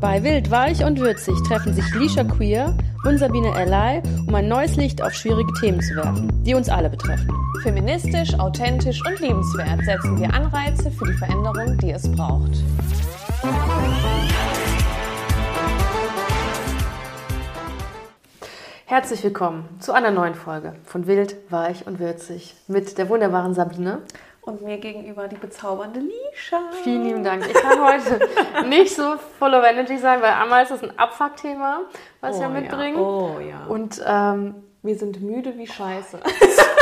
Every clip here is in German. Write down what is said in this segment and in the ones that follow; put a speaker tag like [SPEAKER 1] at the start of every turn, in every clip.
[SPEAKER 1] Bei Wild, Weich und Würzig treffen sich Lisha Queer und Sabine Ally, um ein neues Licht auf schwierige Themen zu werfen, die uns alle betreffen.
[SPEAKER 2] Feministisch, authentisch und liebenswert setzen wir Anreize für die Veränderung, die es braucht.
[SPEAKER 1] Herzlich willkommen zu einer neuen Folge von Wild, Weich und Würzig mit der wunderbaren Sabine.
[SPEAKER 2] Und mir gegenüber die bezaubernde Lisha.
[SPEAKER 1] Vielen lieben Dank. Ich kann heute nicht so full of energy sein, weil einmal ist es ein Abfuckthema, was
[SPEAKER 2] Oh
[SPEAKER 1] wir
[SPEAKER 2] ja,
[SPEAKER 1] mitbringen.
[SPEAKER 2] oh ja.
[SPEAKER 1] Und ähm,
[SPEAKER 2] Wir sind müde wie Scheiße.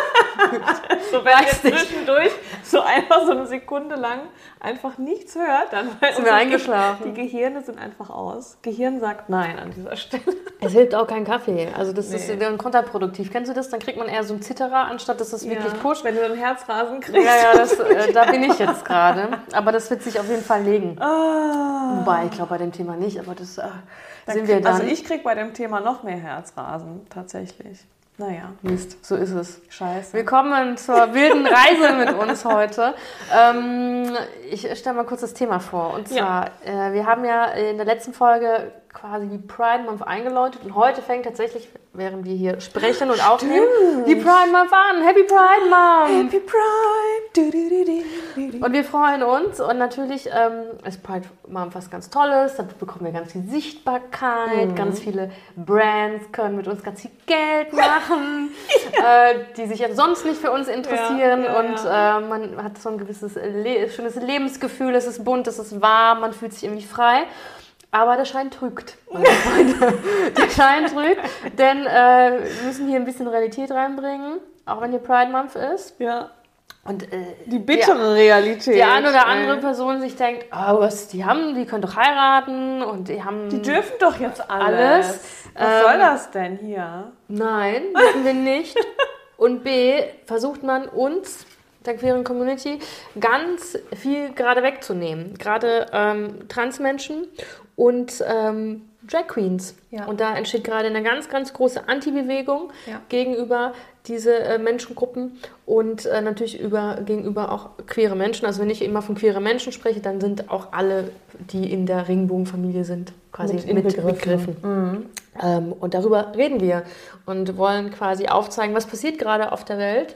[SPEAKER 1] so
[SPEAKER 2] Wenn ihr zwischendurch so einfach so eine Sekunde lang einfach nichts hört, dann weil
[SPEAKER 1] Sind wir eingeschlafen.
[SPEAKER 2] Die Gehirne sind einfach aus. Gehirn sagt Nein an dieser Stelle.
[SPEAKER 1] Es hilft auch kein Kaffee. Also das
[SPEAKER 2] Nee.
[SPEAKER 1] ist dann kontraproduktiv. Kennst du das? Dann kriegt man eher so einen Zitterer, anstatt dass es wirklich pusht.
[SPEAKER 2] Wenn du einen Herzrasen kriegst.
[SPEAKER 1] Ja, ja, das, äh, da bin ich jetzt gerade. Aber das wird sich auf jeden Fall legen.
[SPEAKER 2] Ah.
[SPEAKER 1] Wobei, ich glaube bei dem Thema nicht, aber das äh, sind wir
[SPEAKER 2] krieg-
[SPEAKER 1] dann.
[SPEAKER 2] Also ich krieg bei dem Thema noch mehr Herzrasen, tatsächlich. Naja,
[SPEAKER 1] Mist, so ist es.
[SPEAKER 2] scheiße.
[SPEAKER 1] Willkommen zur wilden Reise mit uns heute. Ähm, ich stelle mal kurz das Thema vor. Und zwar, äh, wir haben ja in der letzten Folge quasi die Pride Month eingeläutet und heute fängt tatsächlich, während wir hier sprechen und aufnehmen, die Pride Month an. Happy Pride Month!
[SPEAKER 2] Happy Pride! Du, du, du.
[SPEAKER 1] Und wir freuen uns und natürlich ähm, ist Pride Month was ganz Tolles. Da bekommen wir ganz viel Sichtbarkeit, ganz viele Brands können mit uns ganz viel Geld machen, äh, die sich ja sonst nicht für uns interessieren.
[SPEAKER 2] Ja, ja,
[SPEAKER 1] und Äh, man hat so ein gewisses Le schönes Lebensgefühl, es ist bunt, es ist warm, man fühlt sich irgendwie frei. Aber der Schein trügt, meine Freunde. Der Schein trügt, denn äh, wir müssen hier ein bisschen Realität reinbringen, auch wenn hier Pride Month ist.
[SPEAKER 2] Ja,
[SPEAKER 1] Und, äh,
[SPEAKER 2] die bittere Realität.
[SPEAKER 1] die eine oder andere
[SPEAKER 2] ey.
[SPEAKER 1] Person sich denkt, oh, was die haben, die können doch heiraten und die haben.
[SPEAKER 2] Die dürfen doch jetzt alles.
[SPEAKER 1] Alles.
[SPEAKER 2] Was
[SPEAKER 1] Ähm,
[SPEAKER 2] soll das denn hier?
[SPEAKER 1] Nein, dürfen wir nicht. Und B, versucht man uns, der queeren Community, ganz viel gerade wegzunehmen. Gerade ähm, Transmenschen und ähm, Drag Queens.
[SPEAKER 2] Ja.
[SPEAKER 1] Und da entsteht gerade eine ganz, ganz große Anti-Bewegung
[SPEAKER 2] Ja.
[SPEAKER 1] gegenüber diese äh, Menschengruppen und äh, natürlich über, gegenüber auch queere Menschen. Also wenn ich immer von queere Menschen spreche, dann sind auch alle, die in der Regenbogenfamilie sind, quasi
[SPEAKER 2] Mit inbegriffen.
[SPEAKER 1] begriffen. Ähm, und darüber reden wir und wollen quasi aufzeigen, was passiert gerade auf der Welt.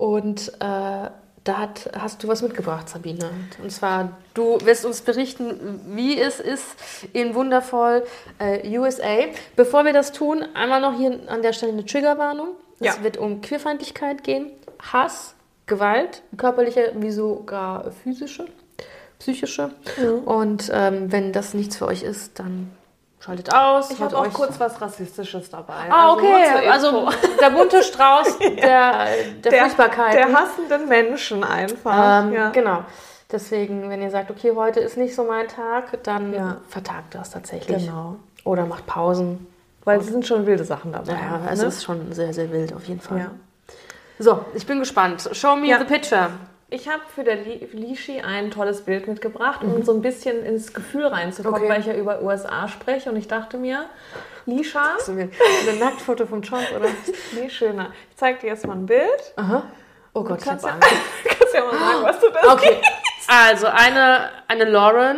[SPEAKER 1] Und äh, da hat, hast du was mitgebracht, Sabine. Und zwar, du wirst uns berichten, wie es ist in wundervoll äh, USA. Bevor wir das tun, einmal noch hier an der Stelle eine Triggerwarnung. Es
[SPEAKER 2] Ja.
[SPEAKER 1] wird um Queerfeindlichkeit gehen, Hass, Gewalt, körperliche wie sogar physische, psychische. Und ähm, wenn das nichts für euch ist, dann schaltet aus.
[SPEAKER 2] Ich habe auch kurz was Rassistisches dabei.
[SPEAKER 1] Ah,
[SPEAKER 2] Also
[SPEAKER 1] okay. Also, der bunte Strauß der, der,
[SPEAKER 2] der,
[SPEAKER 1] Furchtbarkeiten.
[SPEAKER 2] der hassenden Menschen einfach.
[SPEAKER 1] ähm,
[SPEAKER 2] ja.
[SPEAKER 1] Genau. Deswegen, wenn ihr sagt, okay, heute ist nicht so mein Tag, dann
[SPEAKER 2] Ja.
[SPEAKER 1] vertagt das tatsächlich.
[SPEAKER 2] Genau.
[SPEAKER 1] Oder macht Pausen.
[SPEAKER 2] Weil es sind schon wilde Sachen dabei.
[SPEAKER 1] Ja, es
[SPEAKER 2] ne?
[SPEAKER 1] ist schon sehr, sehr wild auf jeden Fall.
[SPEAKER 2] Ja.
[SPEAKER 1] So, ich bin gespannt. Show me
[SPEAKER 2] Ja.
[SPEAKER 1] the picture.
[SPEAKER 2] Ich habe für der Li- Lishi ein tolles Bild mitgebracht, um so ein bisschen ins Gefühl reinzukommen,
[SPEAKER 1] Okay.
[SPEAKER 2] weil ich ja über USA spreche und ich dachte mir, Lisha,
[SPEAKER 1] So ein ein Nacktfoto vom Trump, oder?
[SPEAKER 2] nee, schöner. Ich zeige dir jetzt mal ein Bild.
[SPEAKER 1] Aha. Oh Gott, ich
[SPEAKER 2] kannst,
[SPEAKER 1] hab
[SPEAKER 2] ja,
[SPEAKER 1] Angst.
[SPEAKER 2] kannst ja mal sagen, was du da
[SPEAKER 1] Okay. Also, eine, eine Lauren.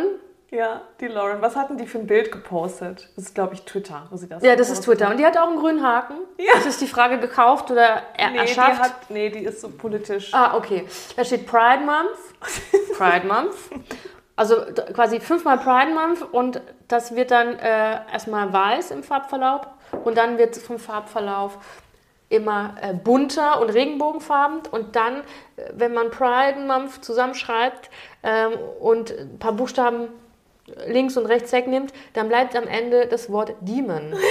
[SPEAKER 2] Ja, die Lauren. Was hatten die für ein Bild gepostet? Das ist, glaube ich, Twitter, wo sie das
[SPEAKER 1] Ja, das ist Twitter. Und die hat auch einen grünen Haken.
[SPEAKER 2] Ja.
[SPEAKER 1] Das ist die Frage, gekauft oder er.
[SPEAKER 2] Nee, die
[SPEAKER 1] erschafft?
[SPEAKER 2] hat, nee, die ist so politisch.
[SPEAKER 1] Ah, okay. Da steht Pride Month. Pride Month. Also quasi fünfmal Pride Month und das wird dann äh, erstmal weiß im Farbverlauf und dann wird vom Farbverlauf immer äh, bunter und regenbogenfarben und dann, äh, wenn man Pride Month zusammenschreibt ähm, und ein paar Buchstaben links und rechts wegnimmt, dann bleibt am Ende das Wort Demon.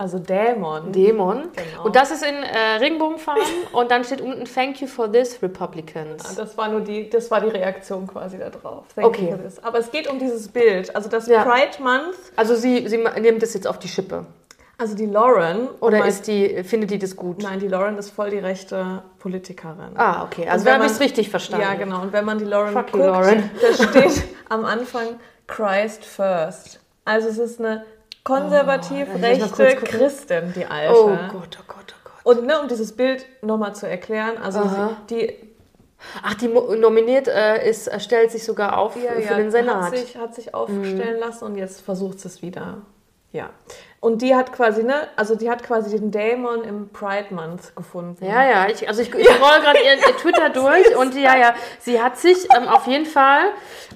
[SPEAKER 2] Also Dämon.
[SPEAKER 1] Dämon.
[SPEAKER 2] Genau.
[SPEAKER 1] Und das ist in äh, Regenbogenfarben und dann steht unten Thank you for this, Republicans.
[SPEAKER 2] Das war nur die, das war die Reaktion quasi da drauf. Thank
[SPEAKER 1] Okay.
[SPEAKER 2] you for this. Aber es geht um dieses Bild. Also das
[SPEAKER 1] Ja.
[SPEAKER 2] Pride Month,
[SPEAKER 1] Also sie, sie nimmt das jetzt auf die Schippe.
[SPEAKER 2] also die Lauren.
[SPEAKER 1] Oder
[SPEAKER 2] mal-
[SPEAKER 1] ist die, findet die das gut?
[SPEAKER 2] Nein, die Lauren ist voll die rechte Politikerin.
[SPEAKER 1] Ah, okay. Also
[SPEAKER 2] wenn
[SPEAKER 1] haben es richtig verstanden.
[SPEAKER 2] Ja, genau. Und wenn man die Lauren
[SPEAKER 1] Fuck
[SPEAKER 2] guckt,
[SPEAKER 1] Lauren.
[SPEAKER 2] da steht am Anfang Christ first. Also es ist eine konservativ
[SPEAKER 1] Oh,
[SPEAKER 2] rechte. Christin, die alte.
[SPEAKER 1] Oh Gott, oh Gott, oh Gott.
[SPEAKER 2] Und ne, um dieses Bild nochmal zu erklären, also
[SPEAKER 1] Aha.
[SPEAKER 2] sie, die
[SPEAKER 1] Ach, die nominiert äh, ist, äh, stellt sich sogar auf für den Senat.
[SPEAKER 2] Hat sich, hat sich aufstellen lassen und jetzt versucht es wieder. Ja. Und die hat quasi, ne, also die hat quasi den Dämon im Pride Month gefunden.
[SPEAKER 1] Ja, ja, ich, also ich, ich scroll gerade ihr, ihr Twitter durch und ja, ja, sie hat sich ähm, auf jeden Fall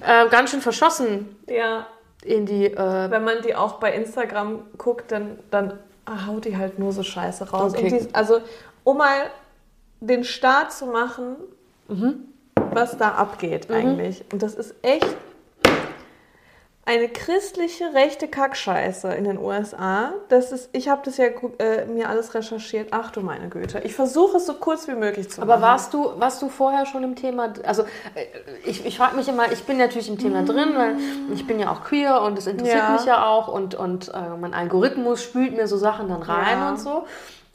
[SPEAKER 1] äh, ganz schön verschossen
[SPEAKER 2] Ja.
[SPEAKER 1] in die. Äh,
[SPEAKER 2] Wenn man die auch bei Instagram guckt, dann, dann haut die halt nur so Scheiße raus.
[SPEAKER 1] Okay.
[SPEAKER 2] Die, also, um mal den Start zu machen, was da abgeht eigentlich. Und das ist echt eine christliche rechte Kackscheiße in den USA. Das ist, ich habe das ja äh, mir alles recherchiert. Ach du meine Güte. Ich versuche es so kurz wie möglich zu
[SPEAKER 1] aber
[SPEAKER 2] machen.
[SPEAKER 1] warst du, warst du vorher schon im Thema? Also äh, ich, ich frage mich immer, ich bin natürlich im Thema drin, weil ich bin ja auch queer und es interessiert
[SPEAKER 2] Ja.
[SPEAKER 1] mich ja auch und, und äh, mein Algorithmus spült mir so Sachen dann rein
[SPEAKER 2] Ja.
[SPEAKER 1] und so.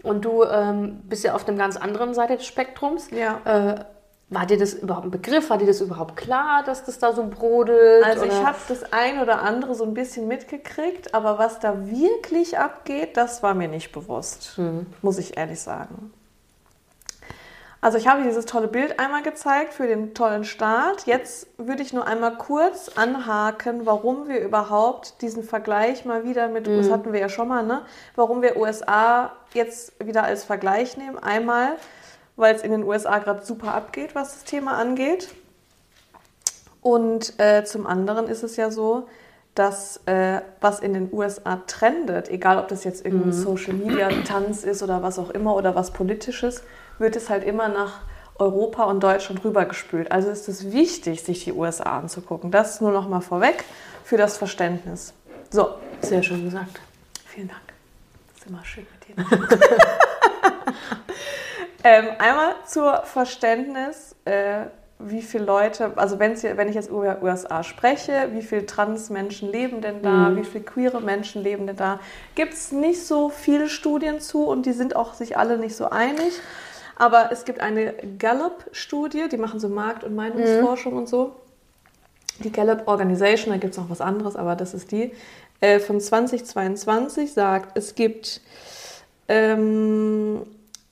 [SPEAKER 1] Und du ähm, bist ja auf der ganz anderen Seite des Spektrums.
[SPEAKER 2] Ja.
[SPEAKER 1] Äh, war dir das überhaupt ein Begriff? War dir das überhaupt klar, dass das da so brodelt?
[SPEAKER 2] Also ich
[SPEAKER 1] oder?
[SPEAKER 2] habe das ein oder andere so ein bisschen mitgekriegt, aber was da wirklich abgeht, das war mir nicht bewusst, muss ich ehrlich sagen. Also ich habe dieses tolle Bild einmal gezeigt für den tollen Start. Jetzt würde ich nur einmal kurz anhaken, warum wir überhaupt diesen Vergleich mal wieder mit, das hatten wir ja schon mal, ne? Warum wir USA jetzt wieder als Vergleich nehmen. Einmal, weil es in den USA gerade super abgeht, was das Thema angeht. Und äh, zum anderen ist es ja so, dass äh, was in den USA trendet, egal ob das jetzt irgendwie Social Media Tanz ist oder was auch immer oder was politisches, wird es halt immer nach Europa und Deutschland rübergespült. Also ist es wichtig, sich die USA anzugucken. Das nur noch mal vorweg für das Verständnis. So,
[SPEAKER 1] Sehr schön gesagt.
[SPEAKER 2] vielen Dank. Das ist immer schön mit dir. ähm, einmal zur Verständnis, äh, wie viele Leute, also wenn's hier, wenn ich jetzt über USA spreche, wie viele Trans-Menschen leben denn da, wie viele queere Menschen leben denn da, gibt es nicht so viele Studien zu und die sind auch sich alle nicht so einig. Aber es gibt eine Gallup-Studie, die machen so Markt- und Meinungsforschung und so. Die Gallup Organization, da gibt es noch was anderes, aber das ist die, äh, von 2022 sagt, es gibt ähm,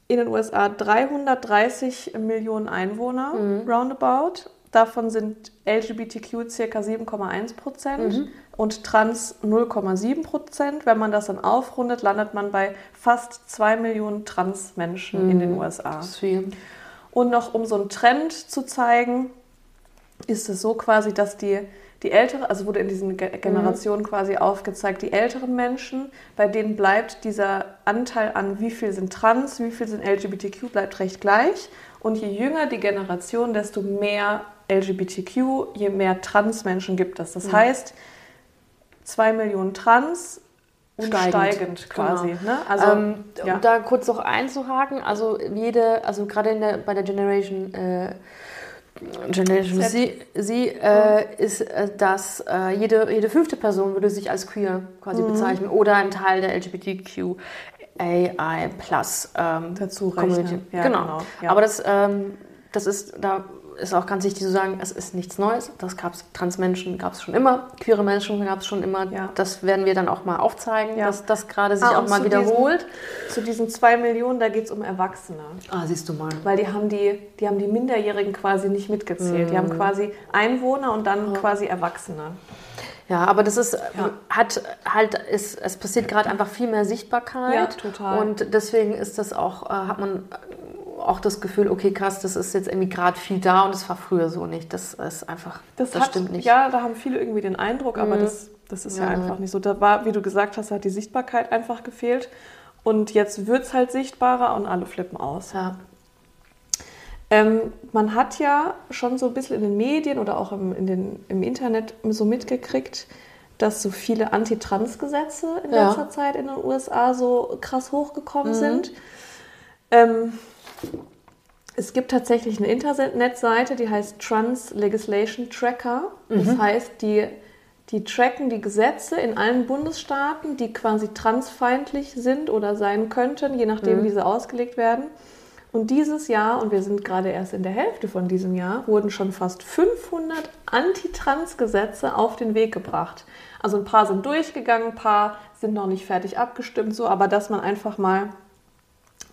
[SPEAKER 2] in den USA 330 Millionen Einwohner, roundabout. Davon sind LGBTQ circa 7,1 Prozent und Trans 0,7 Prozent. Wenn man das dann aufrundet, landet man bei fast 2 Millionen Trans-Menschen in den USA.
[SPEAKER 1] Das ist viel.
[SPEAKER 2] Und noch um so einen Trend zu zeigen, ist es so quasi, dass die, die ältere, also wurde in diesen Ge Generationen quasi aufgezeigt, die älteren Menschen, bei denen bleibt dieser Anteil an, wie viel sind trans, wie viel sind LGBTQ, bleibt recht gleich. Und je jünger die Generation, desto mehr LGBTQ, je mehr Trans-Menschen gibt es. Das heißt, zwei Millionen Trans und steigend,
[SPEAKER 1] Steigend,
[SPEAKER 2] quasi.
[SPEAKER 1] genau.
[SPEAKER 2] Ne? Also,
[SPEAKER 1] ähm,
[SPEAKER 2] ja.
[SPEAKER 1] Um da kurz noch einzuhaken, also jede, also gerade der, bei der Generation, äh, Generation
[SPEAKER 2] Z.
[SPEAKER 1] Z äh, ist, äh, dass äh, jede, jede fünfte Person würde sich als queer quasi
[SPEAKER 2] Mhm.
[SPEAKER 1] bezeichnen oder ein Teil der LGBTQAI Plus ähm,
[SPEAKER 2] Dazu
[SPEAKER 1] Community.
[SPEAKER 2] rechnen. Ja,
[SPEAKER 1] genau.
[SPEAKER 2] genau, ja.
[SPEAKER 1] Aber das, ähm, das ist, da ist auch ganz wichtig zu sagen, es ist nichts Neues. Das gab es, Transmenschen gab es schon immer, queere Menschen gab es schon immer.
[SPEAKER 2] Ja.
[SPEAKER 1] Das werden wir dann auch mal aufzeigen,
[SPEAKER 2] Ja.
[SPEAKER 1] dass das gerade sich
[SPEAKER 2] Ah,
[SPEAKER 1] auch mal
[SPEAKER 2] zu
[SPEAKER 1] wiederholt.
[SPEAKER 2] Zu diesen zwei Millionen, da geht es um Erwachsene.
[SPEAKER 1] Ah, siehst du mal.
[SPEAKER 2] Weil die haben die, die haben die Minderjährigen quasi nicht mitgezählt. Die haben
[SPEAKER 1] Mhm.
[SPEAKER 2] quasi Einwohner und dann quasi Erwachsene.
[SPEAKER 1] Ja, aber das ist, hat halt, ist, es passiert gerade einfach viel mehr Sichtbarkeit.
[SPEAKER 2] Ja, total.
[SPEAKER 1] Und deswegen ist das auch, äh, hat man auch das Gefühl, okay, krass, das ist jetzt irgendwie gerade viel da und es war früher so nicht. Das ist einfach, das,
[SPEAKER 2] hat,
[SPEAKER 1] stimmt nicht.
[SPEAKER 2] Ja, da haben viele irgendwie den Eindruck, aber
[SPEAKER 1] Mhm.
[SPEAKER 2] das, das ist ja,
[SPEAKER 1] Ja.
[SPEAKER 2] einfach nicht so. Da war, wie du gesagt hast, hat die Sichtbarkeit einfach gefehlt. Und jetzt wird es halt sichtbarer und alle flippen aus.
[SPEAKER 1] Ja.
[SPEAKER 2] Ähm, man hat ja schon so ein bisschen in den Medien oder auch im, in den, im Internet so mitgekriegt, dass so viele Anti-Trans-Gesetze in
[SPEAKER 1] Ja.
[SPEAKER 2] letzter Zeit in den USA so krass hochgekommen
[SPEAKER 1] Mhm.
[SPEAKER 2] sind. Ähm, es gibt tatsächlich eine Internetseite, die heißt Trans Legislation Tracker. Das heißt, die, die tracken die Gesetze in allen Bundesstaaten, die quasi transfeindlich sind oder sein könnten, je nachdem, wie sie ausgelegt werden. Und dieses Jahr, und wir sind gerade erst in der Hälfte von diesem Jahr, wurden schon fast 500 Anti-Trans-Gesetze auf den Weg gebracht. Also ein paar sind durchgegangen, ein paar sind noch nicht fertig abgestimmt, so, aber dass man einfach mal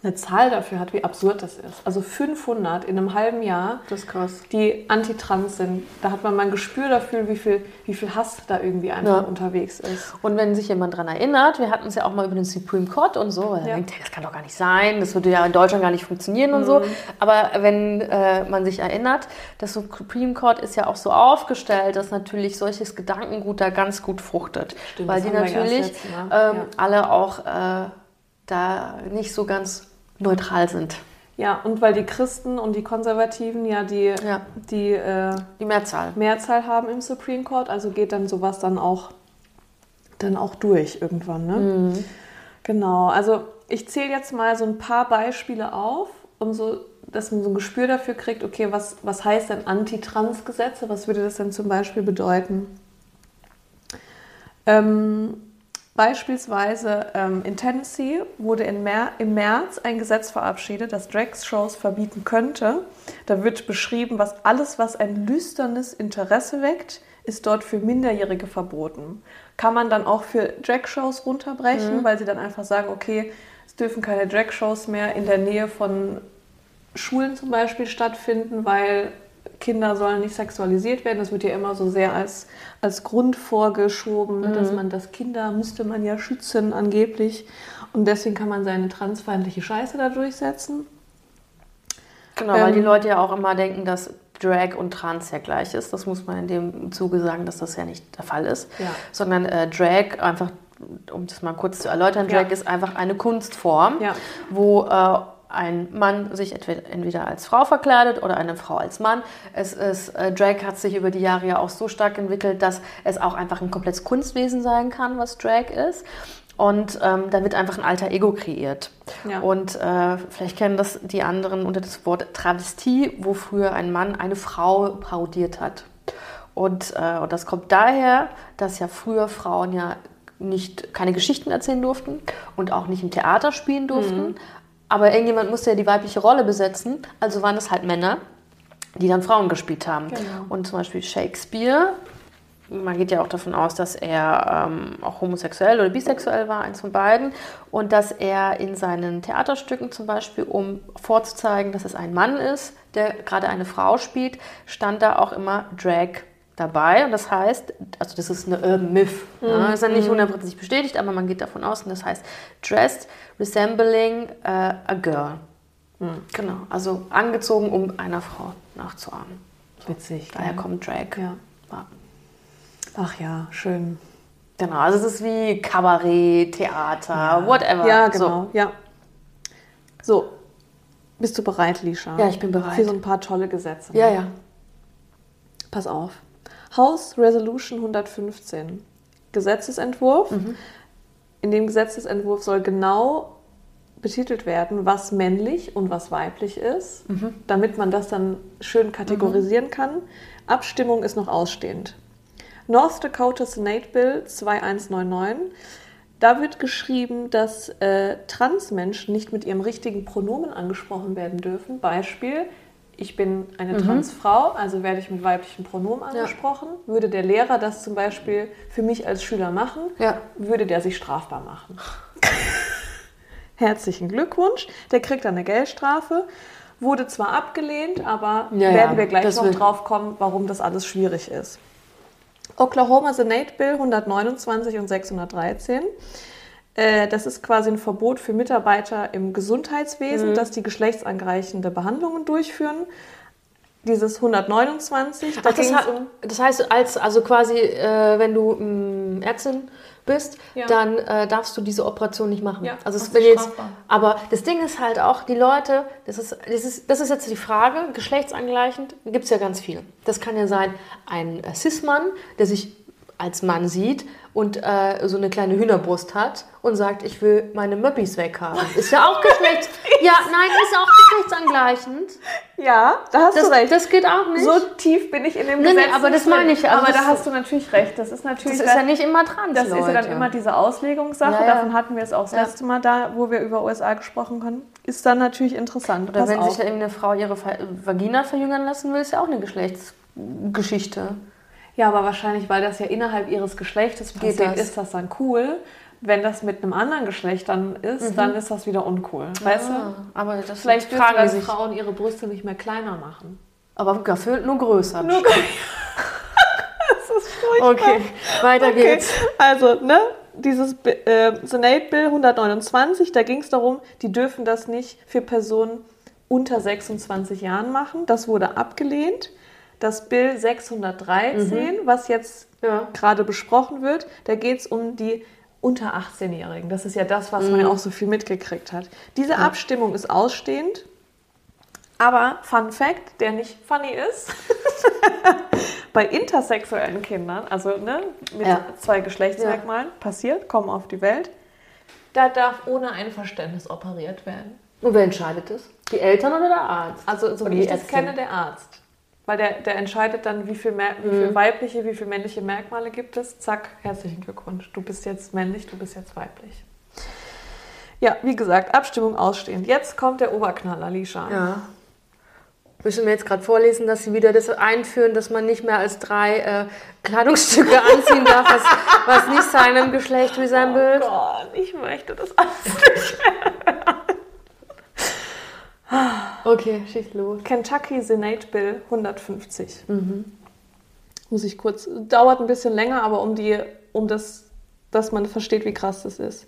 [SPEAKER 2] eine Zahl dafür hat, wie absurd das ist. Also 500 in einem halben Jahr,
[SPEAKER 1] Das ist krass.
[SPEAKER 2] die antitrans sind. Da hat man mal ein Gespür dafür, wie viel, wie viel Hass da irgendwie einfach
[SPEAKER 1] Ja.
[SPEAKER 2] unterwegs ist.
[SPEAKER 1] Und wenn sich jemand daran erinnert, wir hatten es ja auch mal über den Supreme Court und so, weil er
[SPEAKER 2] Ja.
[SPEAKER 1] denkt, hey, das kann doch gar nicht sein, das würde ja in Deutschland gar nicht funktionieren und so.
[SPEAKER 2] Mhm.
[SPEAKER 1] Aber wenn äh, man sich erinnert, das Supreme Court ist ja auch so aufgestellt, dass natürlich solches Gedankengut da ganz gut fruchtet.
[SPEAKER 2] Stimmt,
[SPEAKER 1] weil die natürlich
[SPEAKER 2] letztes Mal.
[SPEAKER 1] ähm,
[SPEAKER 2] Ja.
[SPEAKER 1] alle auch äh, da nicht so ganz neutral sind.
[SPEAKER 2] Ja, und weil die Christen und die Konservativen ja die,
[SPEAKER 1] Ja.
[SPEAKER 2] die äh,
[SPEAKER 1] Die Mehrzahl.
[SPEAKER 2] Mehrzahl haben im Supreme Court, also geht dann sowas dann auch, dann auch durch irgendwann. Ne? Genau, also ich zähle jetzt mal so ein paar Beispiele auf, um so, dass man so ein Gespür dafür kriegt, okay, was, was heißt denn Anti-Trans-Gesetze? Was würde das denn zum Beispiel bedeuten? Ähm, beispielsweise ähm, in Tennessee wurde in Mer im März ein Gesetz verabschiedet, das Drag-Shows verbieten könnte. Da wird beschrieben, was alles, was ein lüsternes Interesse weckt, ist dort für Minderjährige verboten. Kann man dann auch für Drag-Shows runterbrechen, weil sie dann einfach sagen, okay, es dürfen keine Drag-Shows mehr in der Nähe von Schulen zum Beispiel stattfinden, weil Kinder sollen nicht sexualisiert werden. Das wird ja immer so sehr als, als Grund vorgeschoben, ne, dass man das Kinder müsste man ja schützen angeblich. Und deswegen kann man seine transfeindliche Scheiße da durchsetzen.
[SPEAKER 1] Genau, weil die
[SPEAKER 2] Ähm,
[SPEAKER 1] Leute ja auch immer denken, dass Drag und Trans ja gleich ist. Das muss man in dem Zuge sagen, dass das ja nicht der Fall ist.
[SPEAKER 2] Ja.
[SPEAKER 1] Sondern äh, Drag, einfach, um das mal kurz zu erläutern,
[SPEAKER 2] Ja.
[SPEAKER 1] Drag ist einfach eine Kunstform,
[SPEAKER 2] Ja.
[SPEAKER 1] wo äh, ein Mann sich entweder, als Frau verkleidet oder eine Frau als Mann. Es ist, äh, Drag hat sich über die Jahre ja auch so stark entwickelt, dass es auch einfach ein komplettes Kunstwesen sein kann, was Drag ist. Und ähm, da wird einfach ein alter Ego kreiert.
[SPEAKER 2] Ja.
[SPEAKER 1] Und äh, vielleicht kennen das die anderen unter das Wort Travestie, wo früher ein Mann eine Frau parodiert hat. Und, äh, und das kommt daher, dass ja früher Frauen ja nicht keine Geschichten erzählen durften und auch nicht im Theater spielen durften. Aber irgendjemand musste ja die weibliche Rolle besetzen, also waren es halt Männer, die dann Frauen gespielt haben.
[SPEAKER 2] Genau.
[SPEAKER 1] Und zum Beispiel Shakespeare, man geht ja auch davon aus, dass er ähm, auch homosexuell oder bisexuell war, eins von beiden. Und dass er in seinen Theaterstücken zum Beispiel, um vorzuzeigen, dass es ein Mann ist, der gerade eine Frau spielt, stand da auch immer Drag dabei. Und das heißt, also das ist eine Urban Myth. Ja, ist ja nicht hundertprozentig bestätigt, aber man geht davon aus. Und das heißt, dressed resembling äh, a girl. Genau, also angezogen, um einer Frau nachzuahmen.
[SPEAKER 2] Witzig.
[SPEAKER 1] Daher
[SPEAKER 2] gell?
[SPEAKER 1] kommt Drag.
[SPEAKER 2] Ja.
[SPEAKER 1] Ja.
[SPEAKER 2] Ach ja, schön.
[SPEAKER 1] Genau, also es ist wie Kabarett, Theater, whatever.
[SPEAKER 2] Ja,
[SPEAKER 1] So.
[SPEAKER 2] genau. Ja. So, bist du bereit, Lisha?
[SPEAKER 1] Ja, ich bin bereit.
[SPEAKER 2] Für so ein paar tolle Gesetze.
[SPEAKER 1] Ja, ja.
[SPEAKER 2] Pass auf. House Resolution 115. Gesetzesentwurf.
[SPEAKER 1] Mhm.
[SPEAKER 2] In dem Gesetzesentwurf soll genau betitelt werden, was männlich und was weiblich ist,
[SPEAKER 1] Mhm.
[SPEAKER 2] damit man das dann schön kategorisieren kann. Abstimmung ist noch ausstehend. North Dakota Senate Bill 2199. Da wird geschrieben, dass äh, Transmenschen nicht mit ihrem richtigen Pronomen angesprochen werden dürfen. Beispiel, ich bin eine Transfrau, also werde ich mit weiblichen Pronomen angesprochen. Würde der Lehrer das zum Beispiel für mich als Schüler machen,
[SPEAKER 1] Ja.
[SPEAKER 2] würde der sich strafbar machen. Herzlichen Glückwunsch. Der kriegt dann eine Geldstrafe. Wurde zwar abgelehnt, aber
[SPEAKER 1] Ja, ja,
[SPEAKER 2] werden wir gleich noch drauf kommen, warum das alles schwierig ist. Oklahoma Senate Bill 129 und 613. Äh, Das ist quasi ein Verbot für Mitarbeiter im Gesundheitswesen,
[SPEAKER 1] Mhm.
[SPEAKER 2] dass die geschlechtsangleichende Behandlungen durchführen. Dieses 129, da
[SPEAKER 1] Ach, das,
[SPEAKER 2] um
[SPEAKER 1] das heißt, als, also quasi, äh, wenn du mh, Ärztin bist,
[SPEAKER 2] Ja.
[SPEAKER 1] dann äh, darfst du diese Operation nicht machen.
[SPEAKER 2] Ja,
[SPEAKER 1] also es jetzt, aber das Ding ist halt auch, die Leute, das ist, das ist, das ist jetzt die Frage, geschlechtsangleichend gibt es ja ganz viel. Das kann ja sein, ein Cis-Mann, der sich als Mann sieht und äh, so eine kleine Hühnerbrust hat und sagt, ich will meine Möppis weghaben. Ist ja auch geschlechts... ja, nein, ist auch geschlechtsangleichend.
[SPEAKER 2] Ja, da hast
[SPEAKER 1] Das,
[SPEAKER 2] du recht.
[SPEAKER 1] das geht auch nicht.
[SPEAKER 2] so tief bin ich in dem
[SPEAKER 1] Nee, nee,
[SPEAKER 2] Gesetz.
[SPEAKER 1] aber
[SPEAKER 2] nicht
[SPEAKER 1] das meine ich, also
[SPEAKER 2] aber da hast du natürlich recht. Das ist natürlich
[SPEAKER 1] Das ist ja nicht immer trans,
[SPEAKER 2] Das ist ja dann
[SPEAKER 1] Leute.
[SPEAKER 2] immer diese Auslegungssache.
[SPEAKER 1] Ja, ja.
[SPEAKER 2] Davon hatten wir es auch das
[SPEAKER 1] Ja.
[SPEAKER 2] letzte Mal da, wo wir über USA gesprochen haben. Ist dann natürlich interessant.
[SPEAKER 1] Oder
[SPEAKER 2] Pass
[SPEAKER 1] wenn
[SPEAKER 2] auf.
[SPEAKER 1] sich irgendeine Frau ihre Va- Vagina verjüngern lassen will, ist ja auch eine Geschlechtsgeschichte.
[SPEAKER 2] Ja, aber wahrscheinlich, weil das ja innerhalb ihres Geschlechtes
[SPEAKER 1] Geht
[SPEAKER 2] passiert,
[SPEAKER 1] das?
[SPEAKER 2] ist das dann cool. Wenn das mit einem anderen Geschlecht dann ist, dann ist das wieder uncool. Weißt du?
[SPEAKER 1] Ah, aber das
[SPEAKER 2] Vielleicht dass
[SPEAKER 1] sich.
[SPEAKER 2] Frauen ihre Brüste nicht mehr kleiner machen.
[SPEAKER 1] Aber dafür nur größer.
[SPEAKER 2] Nur das ist furchtbar.
[SPEAKER 1] Okay, weiter
[SPEAKER 2] Okay,
[SPEAKER 1] geht's.
[SPEAKER 2] also, ne, dieses äh, Senate Bill 129, da ging es darum, die dürfen das nicht für Personen unter 26 Jahren machen. Das wurde abgelehnt. Das Bill 613, was jetzt
[SPEAKER 1] Ja.
[SPEAKER 2] gerade besprochen wird, da geht es um die unter 18-Jährigen. Das ist ja das, was man ja auch so viel mitgekriegt hat. Diese Abstimmung ist ausstehend. Aber Fun Fact, der nicht funny ist, bei intersexuellen Kindern, also ne, mit
[SPEAKER 1] Ja.
[SPEAKER 2] zwei Geschlechtsmerkmalen, passiert, kommen auf die Welt, da darf ohne Einverständnis operiert werden.
[SPEAKER 1] Und wer entscheidet das? Die Eltern oder der Arzt?
[SPEAKER 2] Also so wie ich das kenne, der Arzt. Weil der, der entscheidet dann, wie viel, Mer wie viel weibliche, wie viel männliche Merkmale gibt es. Zack, herzlichen Glückwunsch. Du bist jetzt männlich, du bist jetzt weiblich. Ja, wie gesagt, Abstimmung ausstehend. Jetzt kommt der Oberknall, Alicia.
[SPEAKER 1] Ja. Müssen wir jetzt gerade vorlesen, dass sie wieder das einführen, dass man nicht mehr als drei äh, Kleidungsstücke anziehen darf, was, was nicht seinem Geschlecht resembelt?
[SPEAKER 2] Oh Gott, ich möchte das alles nicht.
[SPEAKER 1] Okay, schieß los.
[SPEAKER 2] Kentucky Senate Bill 150. Muss ich kurz, dauert ein bisschen länger, aber um, die, um das, dass man versteht, wie krass das ist.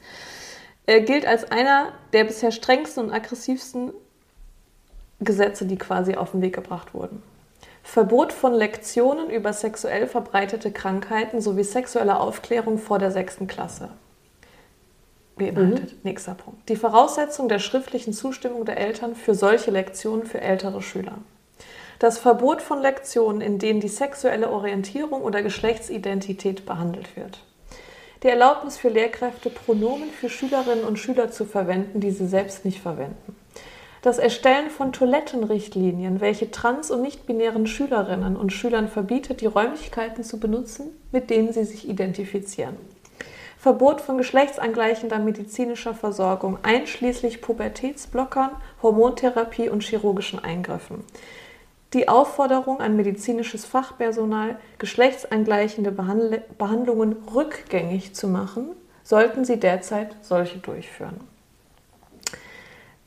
[SPEAKER 2] Er gilt als einer der bisher strengsten und aggressivsten Gesetze, die quasi auf den Weg gebracht wurden. Verbot von Lektionen über sexuell verbreitete Krankheiten sowie sexuelle Aufklärung vor der sechsten Klasse. Beinhaltet. Nächster Punkt. Die Voraussetzung der schriftlichen Zustimmung der Eltern für solche Lektionen für ältere Schüler. Das Verbot von Lektionen, in denen die sexuelle Orientierung oder Geschlechtsidentität behandelt wird. Die Erlaubnis für Lehrkräfte, Pronomen für Schülerinnen und Schüler zu verwenden, die sie selbst nicht verwenden. Das Erstellen von Toilettenrichtlinien, welche trans- und nicht-binären Schülerinnen und Schülern verbietet, die Räumlichkeiten zu benutzen, mit denen sie sich identifizieren. Verbot von geschlechtsangleichender medizinischer Versorgung, einschließlich Pubertätsblockern, Hormontherapie und chirurgischen Eingriffen. Die Aufforderung an medizinisches Fachpersonal, geschlechtsangleichende Behandl Behandlungen rückgängig zu machen, sollten sie derzeit solche durchführen.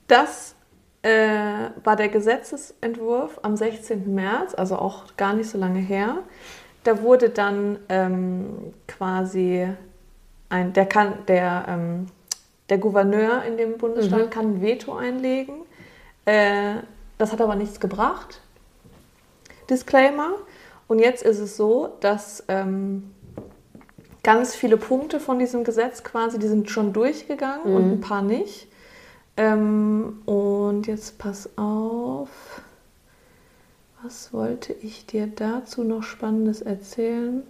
[SPEAKER 2] Das äh, war der Gesetzesentwurf am 16. März, also auch gar nicht so lange her. Da wurde dann ähm, quasi ein, der kann, der, ähm, der Gouverneur in dem Bundesstaat kann ein Veto einlegen. Äh, das hat aber nichts gebracht. Disclaimer. Und jetzt ist es so, dass ähm, ganz viele Punkte von diesem Gesetz quasi, die sind schon durchgegangen und ein paar nicht. Ähm, und jetzt pass auf. Was wollte ich dir dazu noch Spannendes erzählen?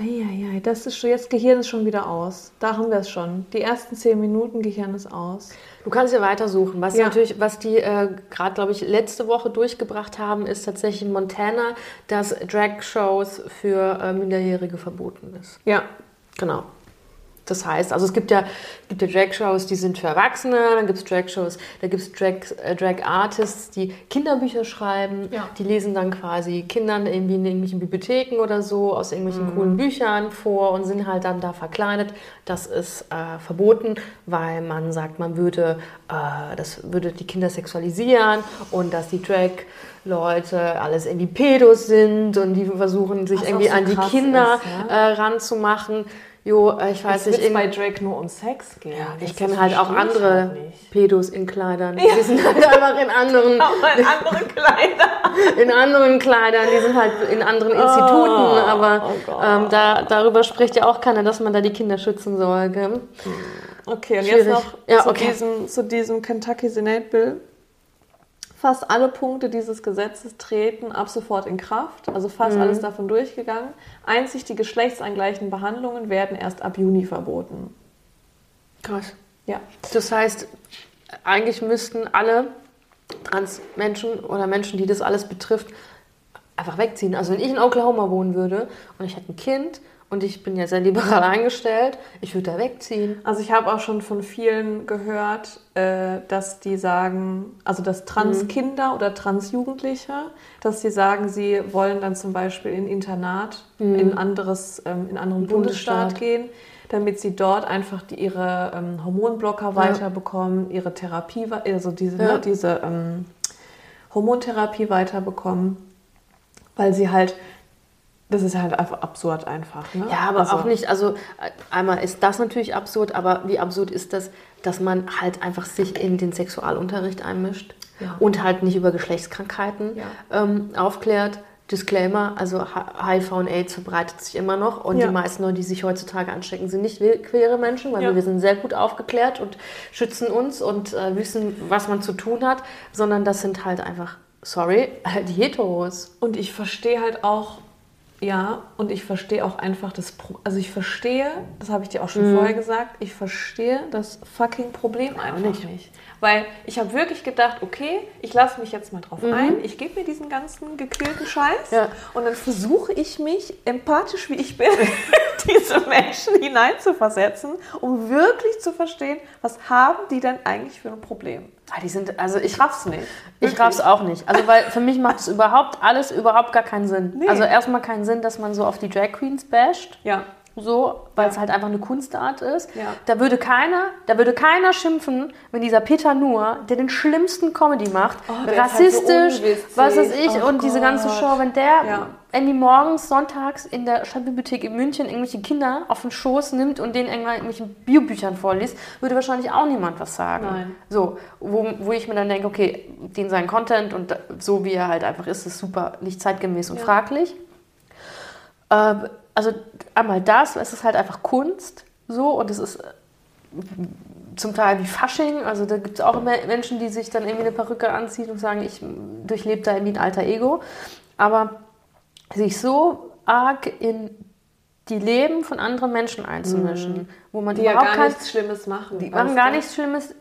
[SPEAKER 2] Eieiei, das ist schon, jetzt Gehirn ist schon wieder aus. Da haben wir es schon. Die ersten zehn Minuten Gehirn ist aus.
[SPEAKER 1] Du kannst ja weitersuchen. Was
[SPEAKER 2] Ja.
[SPEAKER 1] natürlich, was die äh, gerade, glaube ich, letzte Woche durchgebracht haben, ist tatsächlich in Montana, dass Drag-Shows für äh, Minderjährige verboten ist.
[SPEAKER 2] Ja,
[SPEAKER 1] Genau. Das heißt, also es gibt ja, gibt ja Drag-Shows, die sind für Erwachsene, dann gibt es Drag-Shows, da gibt es Drag, äh, Drag-Artists, die Kinderbücher schreiben,
[SPEAKER 2] Ja.
[SPEAKER 1] die lesen dann quasi Kindern irgendwie in irgendwelchen Bibliotheken oder so aus irgendwelchen coolen Büchern vor und sind halt dann da verkleidet. Das ist äh, verboten, weil man sagt, man würde, äh, das würde die Kinder sexualisieren und dass die Drag-Leute alles irgendwie Pedos sind und die versuchen sich
[SPEAKER 2] Was
[SPEAKER 1] irgendwie
[SPEAKER 2] so
[SPEAKER 1] an die Kinder
[SPEAKER 2] ist, ne?
[SPEAKER 1] äh, ranzumachen. Jo, äh, ich weiß
[SPEAKER 2] es
[SPEAKER 1] nicht, in,
[SPEAKER 2] bei Drake nur um Sex gehen.
[SPEAKER 1] ja, ich kenne halt auch andere
[SPEAKER 2] halt.
[SPEAKER 1] Pedos in Kleidern. Die sind halt einfach in anderen,
[SPEAKER 2] Aber in andere Kleider.
[SPEAKER 1] in anderen Kleidern, die sind halt in anderen Instituten, aber
[SPEAKER 2] oh
[SPEAKER 1] ähm, da, darüber spricht ja auch keiner, dass man da die Kinder schützen soll. Gell?
[SPEAKER 2] Okay, und
[SPEAKER 1] Schwierig.
[SPEAKER 2] jetzt noch
[SPEAKER 1] Ja,
[SPEAKER 2] zu,
[SPEAKER 1] okay.
[SPEAKER 2] diesem, zu diesem Kentucky Senate Bill. Fast alle Punkte dieses Gesetzes treten ab sofort in Kraft, also fast
[SPEAKER 1] Mhm.
[SPEAKER 2] alles davon durchgegangen. Einzig die geschlechtsangleichen Behandlungen werden erst ab Juni verboten.
[SPEAKER 1] Krass.
[SPEAKER 2] Ja.
[SPEAKER 1] Das heißt, eigentlich müssten alle Transmenschen oder Menschen, die das alles betrifft, einfach wegziehen. Also wenn ich in Oklahoma wohnen würde und ich hätte ein Kind Und ich bin ja sehr liberal eingestellt. Ich würde da wegziehen.
[SPEAKER 2] Also ich habe auch schon von vielen gehört, äh, dass die sagen, also dass Transkinder mhm. oder Transjugendliche, dass sie sagen, sie wollen dann zum Beispiel in Internat mhm. in anderes, ähm, in anderen Bundesstaat. Bundesstaat gehen, damit sie dort einfach die, ihre ähm, Hormonblocker ja. weiterbekommen, ihre Therapie, also diese, ja. ne, diese ähm, Hormontherapie weiterbekommen, weil sie halt das ist halt einfach absurd einfach. Ne?
[SPEAKER 1] Ja, aber also, auch nicht, also einmal ist das natürlich absurd, aber wie absurd ist das, dass man halt einfach sich in den Sexualunterricht einmischt ja. und halt nicht über Geschlechtskrankheiten ja. ähm, aufklärt. Disclaimer, also HIV und AIDS verbreitet sich immer noch und ja. die meisten Leute, die sich heutzutage anstecken, sind nicht queere Menschen, weil wir sind sehr gut aufgeklärt und schützen uns und äh, wissen, was man zu tun hat, sondern das sind halt einfach, sorry, die Heteros.
[SPEAKER 2] Und ich verstehe halt auch, ja, und ich verstehe auch einfach das, Pro also ich verstehe, das habe ich dir auch schon mhm. vorher gesagt, ich verstehe das fucking Problem einfach nicht. nicht. Weil ich habe wirklich gedacht, okay, ich lasse mich jetzt mal drauf mhm. ein, ich gebe mir diesen ganzen gequälten Scheiß ja. und dann versuche ich mich, empathisch wie ich bin, diese Menschen hineinzuversetzen, um wirklich zu verstehen, was haben die denn eigentlich für ein Problem.
[SPEAKER 1] Ah, die sind, also ich raff's nicht. Wirklich? Ich raff's auch nicht. Also weil für mich macht es überhaupt alles überhaupt gar keinen Sinn. Nee. Also erstmal keinen Sinn, dass man so auf die Drag Queens basht. Ja so, weil ja. es halt einfach eine Kunstart ist. Ja. Da würde keiner, da würde keiner schimpfen, wenn dieser Peter Nur, der den schlimmsten Comedy macht, oh, rassistisch, halt so was weiß ich, oh und Gott. diese ganze Show, wenn der ja. irgendwie morgens, sonntags in der Stadtbibliothek in München irgendwelche Kinder auf den Schoß nimmt und denen irgendwelchen Biobüchern vorliest, würde wahrscheinlich auch niemand was sagen. Nein. So, wo, wo ich mir dann denke, okay, den sein Content und so wie er halt einfach ist, ist super nicht zeitgemäß und fraglich. Äh, also einmal das, es ist halt einfach Kunst so und es ist zum Teil wie Fasching, also da gibt es auch immer Menschen, die sich dann irgendwie eine Perücke anziehen und sagen, ich durchlebe da irgendwie ein alter Ego. Aber sich so arg in die Leben von anderen Menschen einzumischen, mhm.
[SPEAKER 2] wo man die überhaupt ja gar kein, nichts Schlimmes machen.
[SPEAKER 1] Die machen gar nichts Schlimmes,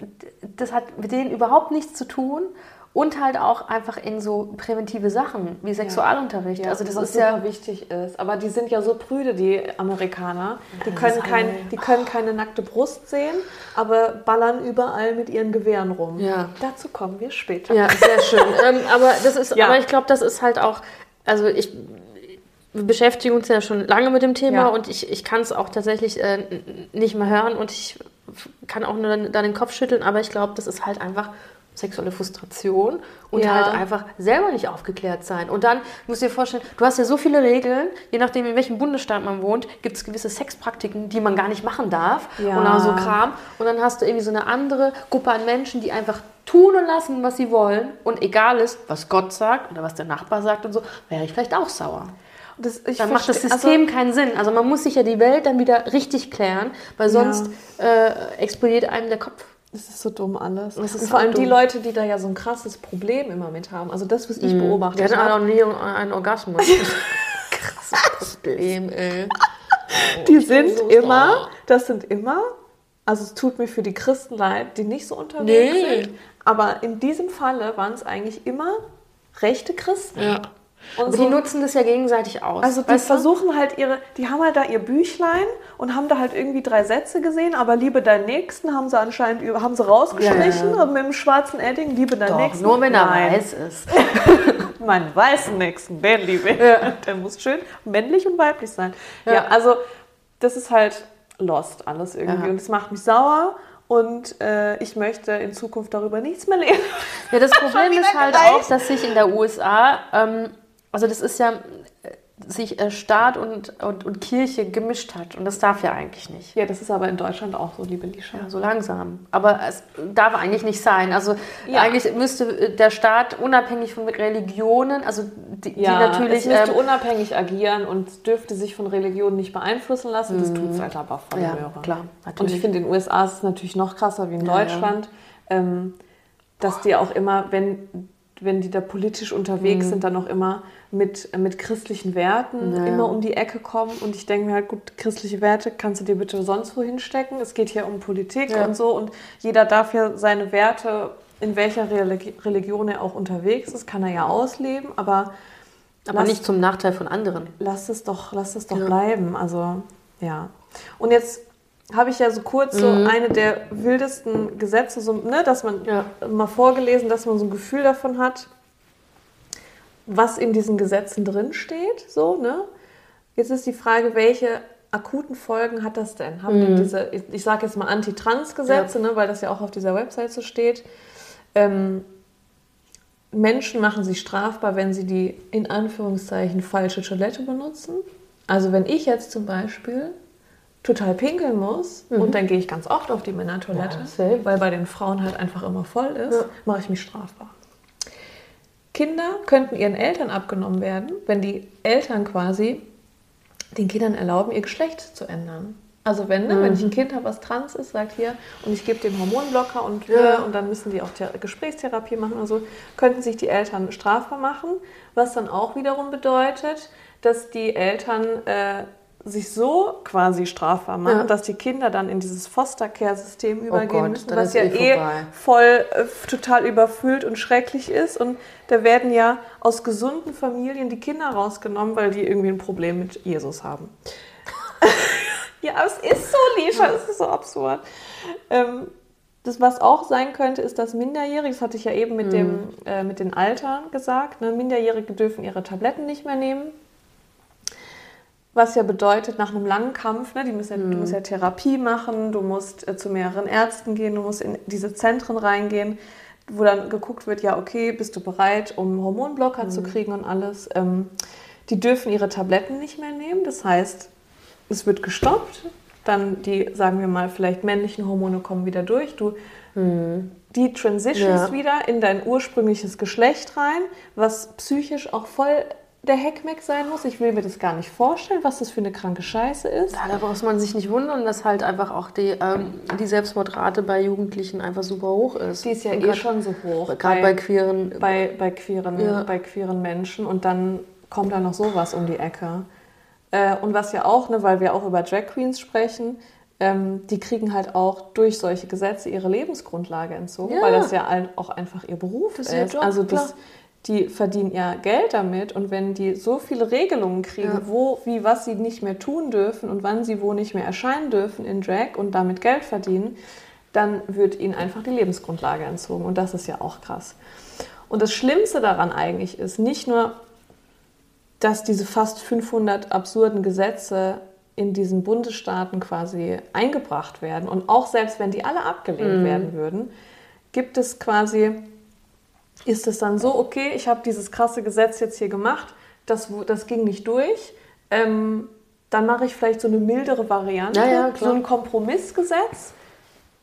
[SPEAKER 1] das hat mit denen überhaupt nichts zu tun und halt auch einfach in so präventive Sachen wie Sexualunterricht.
[SPEAKER 2] Ja, also das was ist ja wichtig ist. Aber die sind ja so prüde, die Amerikaner. Die können, kein, die können keine nackte Brust sehen, aber ballern überall mit ihren Gewehren rum. Ja. Dazu kommen wir später.
[SPEAKER 1] Ja, sehr schön. ähm, aber das ist, ja. aber ich glaube, das ist halt auch, also ich wir beschäftigen uns ja schon lange mit dem Thema ja. und ich, ich kann es auch tatsächlich äh, nicht mehr hören und ich kann auch nur dann, dann den Kopf schütteln, aber ich glaube, das ist halt einfach sexuelle Frustration und ja. halt einfach selber nicht aufgeklärt sein. Und dann musst du dir vorstellen, du hast ja so viele Regeln, je nachdem in welchem Bundesstaat man wohnt, gibt es gewisse Sexpraktiken, die man gar nicht machen darf ja. und so Kram. Und dann hast du irgendwie so eine andere Gruppe an Menschen, die einfach tun und lassen, was sie wollen und egal ist, was Gott sagt oder was der Nachbar sagt und so, wäre ich vielleicht auch sauer. Das, dann macht das System also, keinen Sinn. Also man muss sich ja die Welt dann wieder richtig klären, weil sonst ja. äh, explodiert einem der Kopf.
[SPEAKER 2] Das ist so dumm alles. Und vor allem dumm. die Leute, die da ja so ein krasses Problem immer mit haben. Also das, was ich mm. beobachte.
[SPEAKER 1] Die hatten auch nie einen Orgasmus. krasses Problem, ey.
[SPEAKER 2] die sind so immer, das sind immer, also es tut mir für die Christen leid, die nicht so unterwegs nee. sind. Aber in diesem Falle waren es eigentlich immer rechte Christen. Ja.
[SPEAKER 1] Und so, die nutzen das ja gegenseitig aus.
[SPEAKER 2] Also die versuchen du? halt ihre, die haben halt da ihr Büchlein und haben da halt irgendwie drei Sätze gesehen, aber Liebe deinen Nächsten haben sie anscheinend haben sie rausgestrichen ja, ja. mit dem schwarzen Edding, Liebe deinen Doch, Nächsten.
[SPEAKER 1] Nur wenn er Nein. weiß ist.
[SPEAKER 2] Meinen weißen Nächsten, den liebe ich. Ja. Der muss schön männlich und weiblich sein. Ja, also das ist halt lost alles irgendwie und das macht mich sauer und äh, ich möchte in Zukunft darüber nichts mehr lernen.
[SPEAKER 1] Ja, das Problem ist halt auch, dass sich in der USA ähm, also das ist ja äh, sich äh, Staat und, und, und Kirche gemischt hat. Und das darf ja eigentlich nicht.
[SPEAKER 2] Ja, das ist aber in Deutschland auch so, liebe Lisha.
[SPEAKER 1] Ja, so langsam. Aber es darf eigentlich nicht sein. Also ja. eigentlich müsste äh, der Staat unabhängig von Religionen, also die, ja, die natürlich...
[SPEAKER 2] es müsste ähm, unabhängig agieren und dürfte sich von Religionen nicht beeinflussen lassen. Das tut es halt aber voll ja, Möhre. klar. Natürlich. Und ich finde, in den USA ist es natürlich noch krasser wie in Deutschland, ähm, dass die auch immer, wenn wenn die da politisch unterwegs mhm. sind, dann auch immer mit, mit christlichen Werten ja. immer um die Ecke kommen. Und ich denke mir halt, gut, christliche Werte kannst du dir bitte sonst wo hinstecken. Es geht hier um Politik ja. und so. Und jeder darf ja seine Werte, in welcher Religion er auch unterwegs ist, kann er ja ausleben. Aber
[SPEAKER 1] Aber
[SPEAKER 2] lass,
[SPEAKER 1] nicht zum Nachteil von anderen.
[SPEAKER 2] lass es doch, lass es doch
[SPEAKER 1] Ja.
[SPEAKER 2] bleiben. Also, ja. Und jetzt habe ich ja so kurz so
[SPEAKER 1] Mhm.
[SPEAKER 2] eine der wildesten Gesetze, so, ne, dass man
[SPEAKER 1] Ja.
[SPEAKER 2] mal vorgelesen, dass man so ein Gefühl davon hat, was in diesen Gesetzen drin steht. So, ne? Jetzt ist die Frage, welche akuten Folgen hat das denn? Haben
[SPEAKER 1] Mhm.
[SPEAKER 2] denn diese, ich, ich sage jetzt mal Anti-Trans-Gesetze, ne, weil das ja auch auf dieser Website so steht. Ähm, Menschen machen sich strafbar, wenn sie die in Anführungszeichen falsche Toilette benutzen. Also wenn ich jetzt zum Beispiel total pinkeln muss und dann gehe ich ganz oft auf die Männertoilette,
[SPEAKER 1] Mhm. Ja,
[SPEAKER 2] weil bei den Frauen halt einfach immer voll ist,
[SPEAKER 1] Ja.
[SPEAKER 2] mache ich mich strafbar. Kinder könnten ihren Eltern abgenommen werden, wenn die Eltern quasi den Kindern erlauben, ihr Geschlecht zu ändern. Also wenn, ne, wenn ich ein Kind habe, was trans ist, sagt hier, und ich gebe dem Hormonblocker und,
[SPEAKER 1] Ja.
[SPEAKER 2] ne, und dann müssen die auch Thera- Gesprächstherapie machen oder so, könnten sich die Eltern strafbar machen, was dann auch wiederum bedeutet, dass die Eltern äh, sich so quasi strafbar machen,
[SPEAKER 1] Ja.
[SPEAKER 2] dass die Kinder dann in dieses Foster-Care-System übergehen
[SPEAKER 1] Gott,
[SPEAKER 2] müssen, was ja
[SPEAKER 1] eh
[SPEAKER 2] eh voll äh, total überfüllt und schrecklich ist. Und da werden ja aus gesunden Familien die Kinder rausgenommen, weil die irgendwie ein Problem mit Jesus haben. ja, aber es ist so, Lisha, es ist so absurd. Ähm, das, was auch sein könnte, ist, dass Minderjährige, das hatte ich ja eben mit, dem, äh, mit den Altern gesagt, ne, Minderjährige dürfen ihre Tabletten nicht mehr nehmen. Was ja bedeutet, nach einem langen Kampf, ne, die müssen ja, du musst ja Therapie machen, du musst äh, zu mehreren Ärzten gehen, du musst in diese Zentren reingehen, wo dann geguckt wird, ja, okay, bist du bereit, um Hormonblocker zu kriegen und alles. Ähm, die dürfen ihre Tabletten nicht mehr nehmen, das heißt, es wird gestoppt, dann die, sagen wir mal, vielleicht männlichen Hormone kommen wieder durch, du die transitions
[SPEAKER 1] Ja.
[SPEAKER 2] wieder in dein ursprüngliches Geschlecht rein, was psychisch auch voll der Heckmeck sein muss. Ich will mir das gar nicht vorstellen, was das für eine kranke Scheiße ist.
[SPEAKER 1] Ja, da braucht man sich nicht wundern, dass halt einfach auch die, ähm, die Selbstmordrate bei Jugendlichen einfach super hoch ist.
[SPEAKER 2] Die ist ja
[SPEAKER 1] Und
[SPEAKER 2] eh
[SPEAKER 1] grad-
[SPEAKER 2] schon so hoch.
[SPEAKER 1] Gerade bei queeren.
[SPEAKER 2] bei, bei, queeren,
[SPEAKER 1] Ja.
[SPEAKER 2] bei queeren Menschen und dann kommt da noch sowas um die Ecke. Äh, und was ja auch, ne, weil wir auch über Drag Queens sprechen, ähm, die kriegen halt auch durch solche Gesetze ihre Lebensgrundlage entzogen,
[SPEAKER 1] Ja.
[SPEAKER 2] weil das ja ein- auch einfach ihr Beruf
[SPEAKER 1] Das
[SPEAKER 2] ist.
[SPEAKER 1] ist
[SPEAKER 2] also das,
[SPEAKER 1] klar.
[SPEAKER 2] Die verdienen ja Geld damit und wenn die so viele Regelungen kriegen,
[SPEAKER 1] Ja.
[SPEAKER 2] wo, wie, was sie nicht mehr tun dürfen und wann sie wo nicht mehr erscheinen dürfen in Drag und damit Geld verdienen, dann wird ihnen einfach die Lebensgrundlage entzogen und das ist ja auch krass. Und das Schlimmste daran eigentlich ist nicht nur, dass diese fast 500 absurden Gesetze in diesen Bundesstaaten quasi eingebracht werden und auch selbst wenn die alle abgelehnt werden würden, gibt es quasi, ist es dann so, okay, ich habe dieses krasse Gesetz jetzt hier gemacht, das, das ging nicht durch, ähm, dann mache ich vielleicht so eine mildere Variante,
[SPEAKER 1] Ja, ja,
[SPEAKER 2] so ein Kompromissgesetz,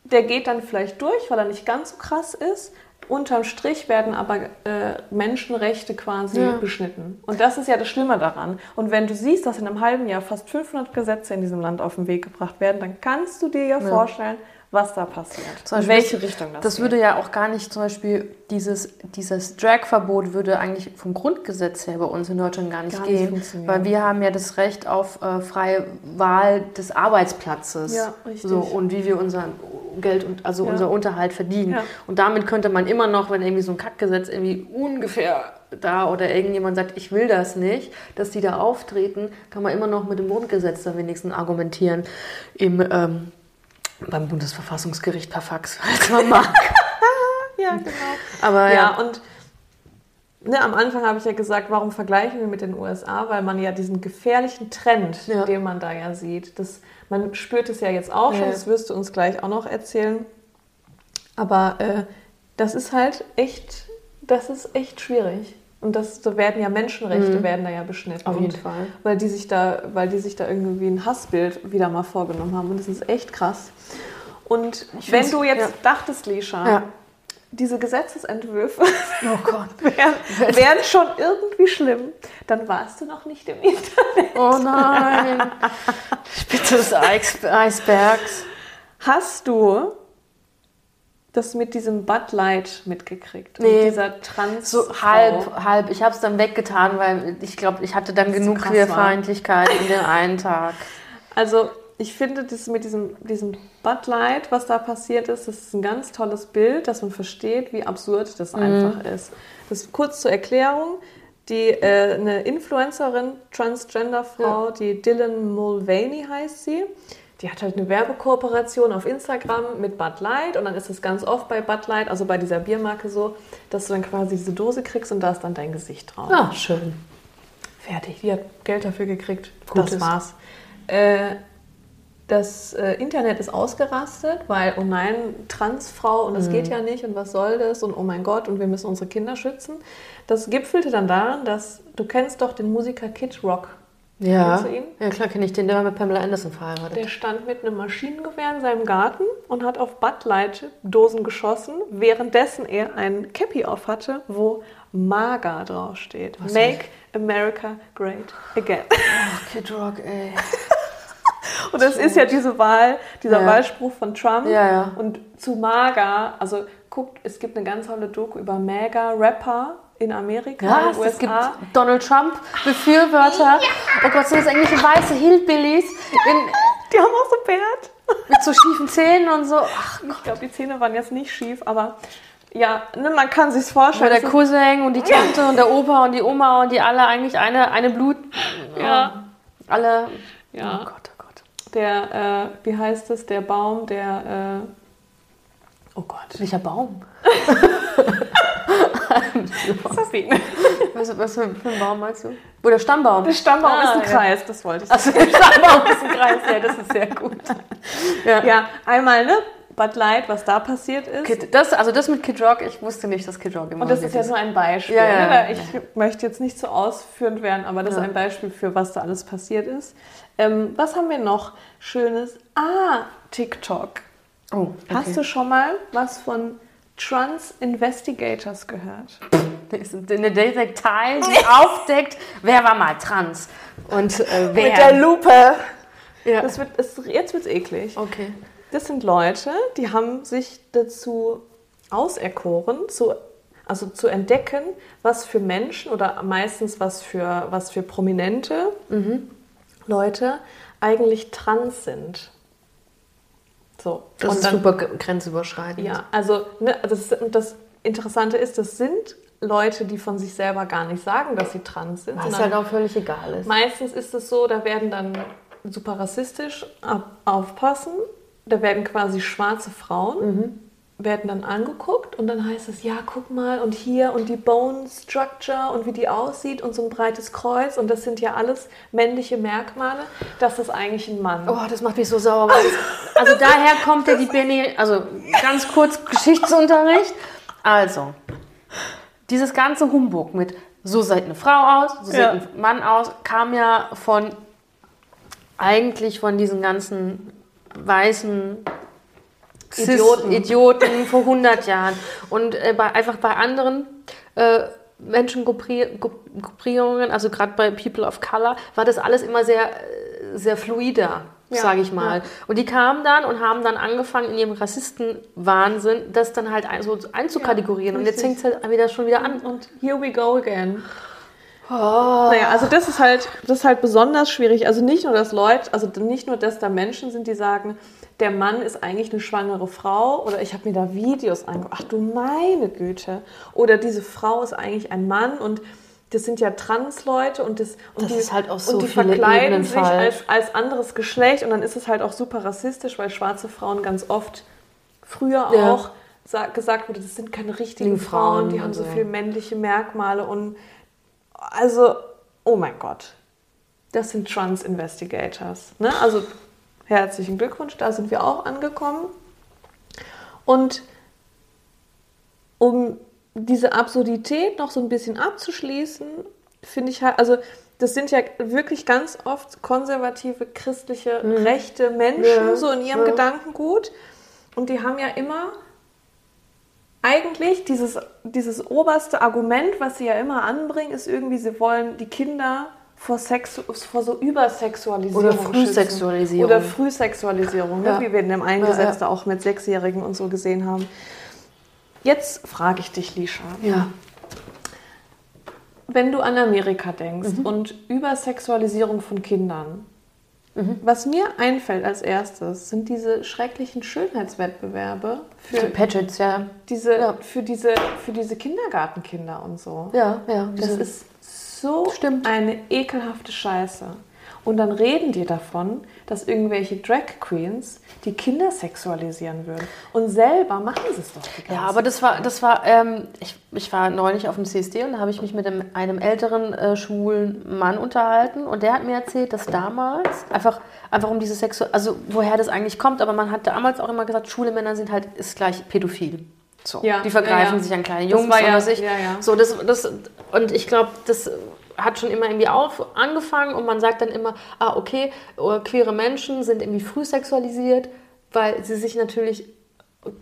[SPEAKER 2] der geht dann vielleicht durch, weil er nicht ganz so krass ist. Unterm Strich werden aber äh, Menschenrechte quasi
[SPEAKER 1] Ja.
[SPEAKER 2] beschnitten. Und das ist ja das Schlimme daran. Und wenn du siehst, dass in einem halben Jahr fast 500 Gesetze in diesem Land auf den Weg gebracht werden, dann kannst du dir ja, vorstellen, was da passiert.
[SPEAKER 1] Zum
[SPEAKER 2] in
[SPEAKER 1] Beispiel,
[SPEAKER 2] welche Richtung das,
[SPEAKER 1] Das
[SPEAKER 2] geht.
[SPEAKER 1] würde ja auch gar nicht, zum Beispiel, dieses, dieses Drag-Verbot würde eigentlich vom Grundgesetz her bei uns in Deutschland gar nicht
[SPEAKER 2] Gar nicht
[SPEAKER 1] gehen.
[SPEAKER 2] funktionieren.
[SPEAKER 1] weil wir haben ja das Recht auf äh, freie Wahl des Arbeitsplatzes.
[SPEAKER 2] Ja, richtig.
[SPEAKER 1] So, und wie wir unser Geld und also
[SPEAKER 2] Ja.
[SPEAKER 1] unser Unterhalt verdienen.
[SPEAKER 2] Ja.
[SPEAKER 1] Und damit könnte man immer noch, wenn irgendwie so ein Kackgesetz irgendwie ungefähr da oder irgendjemand sagt, ich will das nicht, dass die da auftreten, kann man immer noch mit dem Grundgesetz da wenigstens argumentieren. Im, ähm, beim Bundesverfassungsgericht per Fax, falls man mag.
[SPEAKER 2] Ja, genau.
[SPEAKER 1] Aber
[SPEAKER 2] Ja,
[SPEAKER 1] ja,
[SPEAKER 2] und ne, am Anfang habe ich ja gesagt, warum vergleichen wir mit den USA? Weil man ja diesen gefährlichen Trend,
[SPEAKER 1] Ja.
[SPEAKER 2] den man da ja sieht, das, man spürt es ja jetzt auch schon,
[SPEAKER 1] Ja.
[SPEAKER 2] das wirst du uns gleich auch noch erzählen. Aber äh, das ist halt echt, das ist echt schwierig. Und das, da werden ja Menschenrechte werden da ja beschnitten.
[SPEAKER 1] Mhm. auf jeden
[SPEAKER 2] und,
[SPEAKER 1] Fall.
[SPEAKER 2] Weil die sich da, weil die sich da irgendwie ein Hassbild wieder mal vorgenommen haben. Und das ist echt krass. Und wenn
[SPEAKER 1] find's-
[SPEAKER 2] du jetzt
[SPEAKER 1] ja.
[SPEAKER 2] dachtest, Lisha,
[SPEAKER 1] Ja.
[SPEAKER 2] diese Gesetzesentwürfe
[SPEAKER 1] Oh Gott.
[SPEAKER 2] wären, wären schon irgendwie schlimm, dann warst du noch nicht im Internet.
[SPEAKER 1] Oh nein. Spitze des Eis Eisbergs.
[SPEAKER 2] Hast du das mit diesem Bud Light mitgekriegt? Und
[SPEAKER 1] Nee.
[SPEAKER 2] dieser Trans.
[SPEAKER 1] So halb, halb. Ich habe es dann weggetan, weil ich glaube, ich hatte dann
[SPEAKER 2] so
[SPEAKER 1] genug Queerfeindlichkeit in den einen Tag.
[SPEAKER 2] Also, ich finde, das mit diesem, diesem Bud Light, was da passiert ist, das ist ein ganz tolles Bild, dass man versteht, wie absurd das einfach ist. Das kurz zur Erklärung. die äh, eine Influencerin, Transgender-Frau, die Dylan Mulvaney heißt sie. Die hat halt eine Werbekooperation auf Instagram mit Bud Light und dann ist es ganz oft bei Bud Light, also bei dieser Biermarke so, dass du dann quasi diese Dose kriegst und da ist dann dein Gesicht drauf.
[SPEAKER 1] Ah, schön.
[SPEAKER 2] Fertig. Die hat Geld dafür gekriegt.
[SPEAKER 1] Gutes.
[SPEAKER 2] Das war's. Äh, das äh, Internet ist ausgerastet, weil, oh nein, Transfrau und das geht ja nicht und was soll das und oh mein Gott und wir müssen unsere Kinder schützen. Das gipfelte dann daran, dass du kennst doch den Musiker Kid Rock.
[SPEAKER 1] Ja. Ja, klar kenne ich den, der war mit Pamela Anderson verheiratet.
[SPEAKER 2] Der stand mit einem Maschinengewehr in seinem Garten und hat auf Bud Light Dosen geschossen, währenddessen er ein Cappy auf hatte, wo MAGA draufsteht.
[SPEAKER 1] Was
[SPEAKER 2] Make America Great Again.
[SPEAKER 1] Ach, Kid Rock, ey.
[SPEAKER 2] Und das ist ja diese Wahl, dieser
[SPEAKER 1] Ja.
[SPEAKER 2] Wahlspruch von Trump.
[SPEAKER 1] Ja, ja.
[SPEAKER 2] Und zu MAGA, also guckt, es gibt eine ganz tolle Doku über MAGA-Rapper in Amerika,
[SPEAKER 1] Ja,
[SPEAKER 2] in den
[SPEAKER 1] es
[SPEAKER 2] USA.
[SPEAKER 1] gibt Donald Trump, Befürworter. Oh Gott, sind das englische weiße Hillbillies in,
[SPEAKER 2] Die haben auch so Bert.
[SPEAKER 1] mit so schiefen Zähnen und so. Ach,
[SPEAKER 2] Ich glaube, die Zähne waren jetzt nicht schief, aber ja, ne, man kann sich's vorstellen.
[SPEAKER 1] der
[SPEAKER 2] Es ist-
[SPEAKER 1] Cousin und die Tante und der Opa und die Oma und die alle eigentlich eine, eine Blut.
[SPEAKER 2] Ja.
[SPEAKER 1] Alle.
[SPEAKER 2] Ja.
[SPEAKER 1] Oh Gott, oh Gott.
[SPEAKER 2] der, äh, wie heißt es, der Baum, der, äh, oh Gott.
[SPEAKER 1] Welcher Baum?
[SPEAKER 2] Sabine.
[SPEAKER 1] Was, was für, ein Baum meinst du? Wo der Stammbaum?
[SPEAKER 2] Der Stammbaum
[SPEAKER 1] Ah,
[SPEAKER 2] ist ein
[SPEAKER 1] ja.
[SPEAKER 2] Kreis, das wollte ich
[SPEAKER 1] Achso, der Stammbaum ist ein Kreis. Ja, das ist sehr gut. Ja.
[SPEAKER 2] Ja, einmal, ne, Bud Light, was da passiert ist.
[SPEAKER 1] Kid, das, also das mit Kid Rock, ich wusste nicht, dass Kid Rock immer
[SPEAKER 2] Und das ist ja nur ein Beispiel.
[SPEAKER 1] Ja, ja,
[SPEAKER 2] ne? Ich möchte jetzt nicht so ausführend werden, aber das ist ein Beispiel für, was da alles passiert ist. Ähm, was haben wir noch Schönes? Ah, TikTok.
[SPEAKER 1] Oh, okay.
[SPEAKER 2] Hast du schon mal was von Trans Investigators gehört?
[SPEAKER 1] Das ist eine Detektei, die aufdeckt, wer war mal trans und äh, wer.
[SPEAKER 2] Mit der Lupe.
[SPEAKER 1] ja.
[SPEAKER 2] Das wird, es, jetzt wird's eklig.
[SPEAKER 1] okay.
[SPEAKER 2] Das sind Leute, die haben sich dazu auserkoren, zu, also zu entdecken, was für Menschen oder meistens was für, was für prominente Leute eigentlich trans sind. So.
[SPEAKER 1] Das
[SPEAKER 2] Und
[SPEAKER 1] ist
[SPEAKER 2] dann-
[SPEAKER 1] super grenzüberschreitend.
[SPEAKER 2] Ja, also ne, das, und das Interessante ist, das sind Leute, die von sich selber gar nicht sagen, dass sie trans sind.
[SPEAKER 1] Was halt auch völlig egal ist.
[SPEAKER 2] Meistens ist es so, da werden dann super rassistisch aufpassen. Da werden quasi schwarze Frauen, werden dann angeguckt und dann heißt es, ja, guck mal und hier und die Bone Structure und wie die aussieht und so ein breites Kreuz und das sind ja alles männliche Merkmale. Das ist eigentlich ein Mann.
[SPEAKER 1] Oh, das macht mich so sauer. Also daher kommt ja die Benny, also ganz kurz Geschichtsunterricht. Also, dieses ganze Humbug mit so sieht eine Frau aus, so sieht
[SPEAKER 2] Ja.
[SPEAKER 1] ein Mann aus, kam ja von eigentlich von diesen ganzen weißen
[SPEAKER 2] Idioten.
[SPEAKER 1] Idioten vor 100 Jahren. Und äh, bei, einfach bei anderen äh, Menschengruppierungen, also gerade bei People of Color, war das alles immer sehr, sehr fluider,
[SPEAKER 2] Ja,
[SPEAKER 1] sage ich mal.
[SPEAKER 2] ja.
[SPEAKER 1] Und die kamen dann und haben dann angefangen, in ihrem Rassistenwahnsinn das dann halt ein, so einzukategorieren.
[SPEAKER 2] Ja,
[SPEAKER 1] und jetzt fängt es halt wieder schon wieder an.
[SPEAKER 2] Und here we go again.
[SPEAKER 1] Oh.
[SPEAKER 2] Naja, also das ist halt, das ist halt besonders schwierig. Also nicht nur, dass Leute, also nicht nur, dass da Menschen sind, die sagen, der Mann ist eigentlich eine schwangere Frau oder ich habe mir da Videos angeguckt. Ach du meine Güte. Oder diese Frau ist eigentlich ein Mann und das sind ja Transleute und das und
[SPEAKER 1] Das
[SPEAKER 2] die,
[SPEAKER 1] ist halt auf so
[SPEAKER 2] und die
[SPEAKER 1] viele
[SPEAKER 2] verkleiden
[SPEAKER 1] Ebenen
[SPEAKER 2] sich als, als anderes Geschlecht und dann ist es halt auch super rassistisch, weil schwarze Frauen ganz oft früher
[SPEAKER 1] Ja.
[SPEAKER 2] auch sa- gesagt wurde, das sind keine richtigen Frauen,
[SPEAKER 1] Frauen
[SPEAKER 2] die haben so
[SPEAKER 1] so.
[SPEAKER 2] viel männliche Merkmale und also, oh mein Gott, das sind Trans Investigators. Ne? Also herzlichen Glückwunsch, da sind wir auch angekommen. Und um diese Absurdität noch so ein bisschen abzuschließen, finde ich halt, also das sind ja wirklich ganz oft konservative, christliche, rechte Menschen,
[SPEAKER 1] Ja,
[SPEAKER 2] so in ihrem
[SPEAKER 1] ja.
[SPEAKER 2] Gedankengut. Und die haben ja immer eigentlich dieses, dieses oberste Argument, was sie ja immer anbringen, ist irgendwie, sie wollen die Kinder vor, Sex, vor so Übersexualisierung
[SPEAKER 1] Oder Frühsexualisierung.
[SPEAKER 2] Oder Frühsexualisierung, ne?
[SPEAKER 1] Ja.
[SPEAKER 2] wie wir in dem einen
[SPEAKER 1] Ja, ja.
[SPEAKER 2] auch mit Sechsjährigen und so gesehen haben. Jetzt frage ich dich, Lisha,
[SPEAKER 1] Ja.
[SPEAKER 2] wenn du an Amerika denkst
[SPEAKER 1] Mhm.
[SPEAKER 2] und Übersexualisierung von Kindern, was mir einfällt als erstes, sind diese schrecklichen Schönheitswettbewerbe
[SPEAKER 1] Für
[SPEAKER 2] für
[SPEAKER 1] Patriots, ja.
[SPEAKER 2] diese,
[SPEAKER 1] Ja.
[SPEAKER 2] für diese, für diese Kindergartenkinder und so.
[SPEAKER 1] Ja, ja.
[SPEAKER 2] Das
[SPEAKER 1] diese-
[SPEAKER 2] ist so
[SPEAKER 1] Stimmt.
[SPEAKER 2] eine ekelhafte Scheiße. Und dann reden die davon, dass irgendwelche Drag Queens die Kinder sexualisieren würden. Und selber machen sie es doch
[SPEAKER 1] Ja, aber das war, das war, ähm, ich, ich war neulich auf dem CSD und da habe ich mich mit einem, einem älteren äh, schwulen Mann unterhalten und der hat mir erzählt, dass damals einfach, einfach um diese Sexu also woher das eigentlich kommt, aber man hat damals auch immer gesagt, schwule Männer sind halt, ist gleich pädophil. So,
[SPEAKER 2] Ja,
[SPEAKER 1] die vergreifen
[SPEAKER 2] ja, ja.
[SPEAKER 1] sich an kleine
[SPEAKER 2] Das
[SPEAKER 1] Jungs
[SPEAKER 2] war
[SPEAKER 1] oder sich.
[SPEAKER 2] ja, ja.
[SPEAKER 1] So, das, das, und ich glaube, das hat schon immer irgendwie auf, angefangen und man sagt dann immer, ah, okay, äh, queere Menschen sind irgendwie früh sexualisiert, weil sie sich natürlich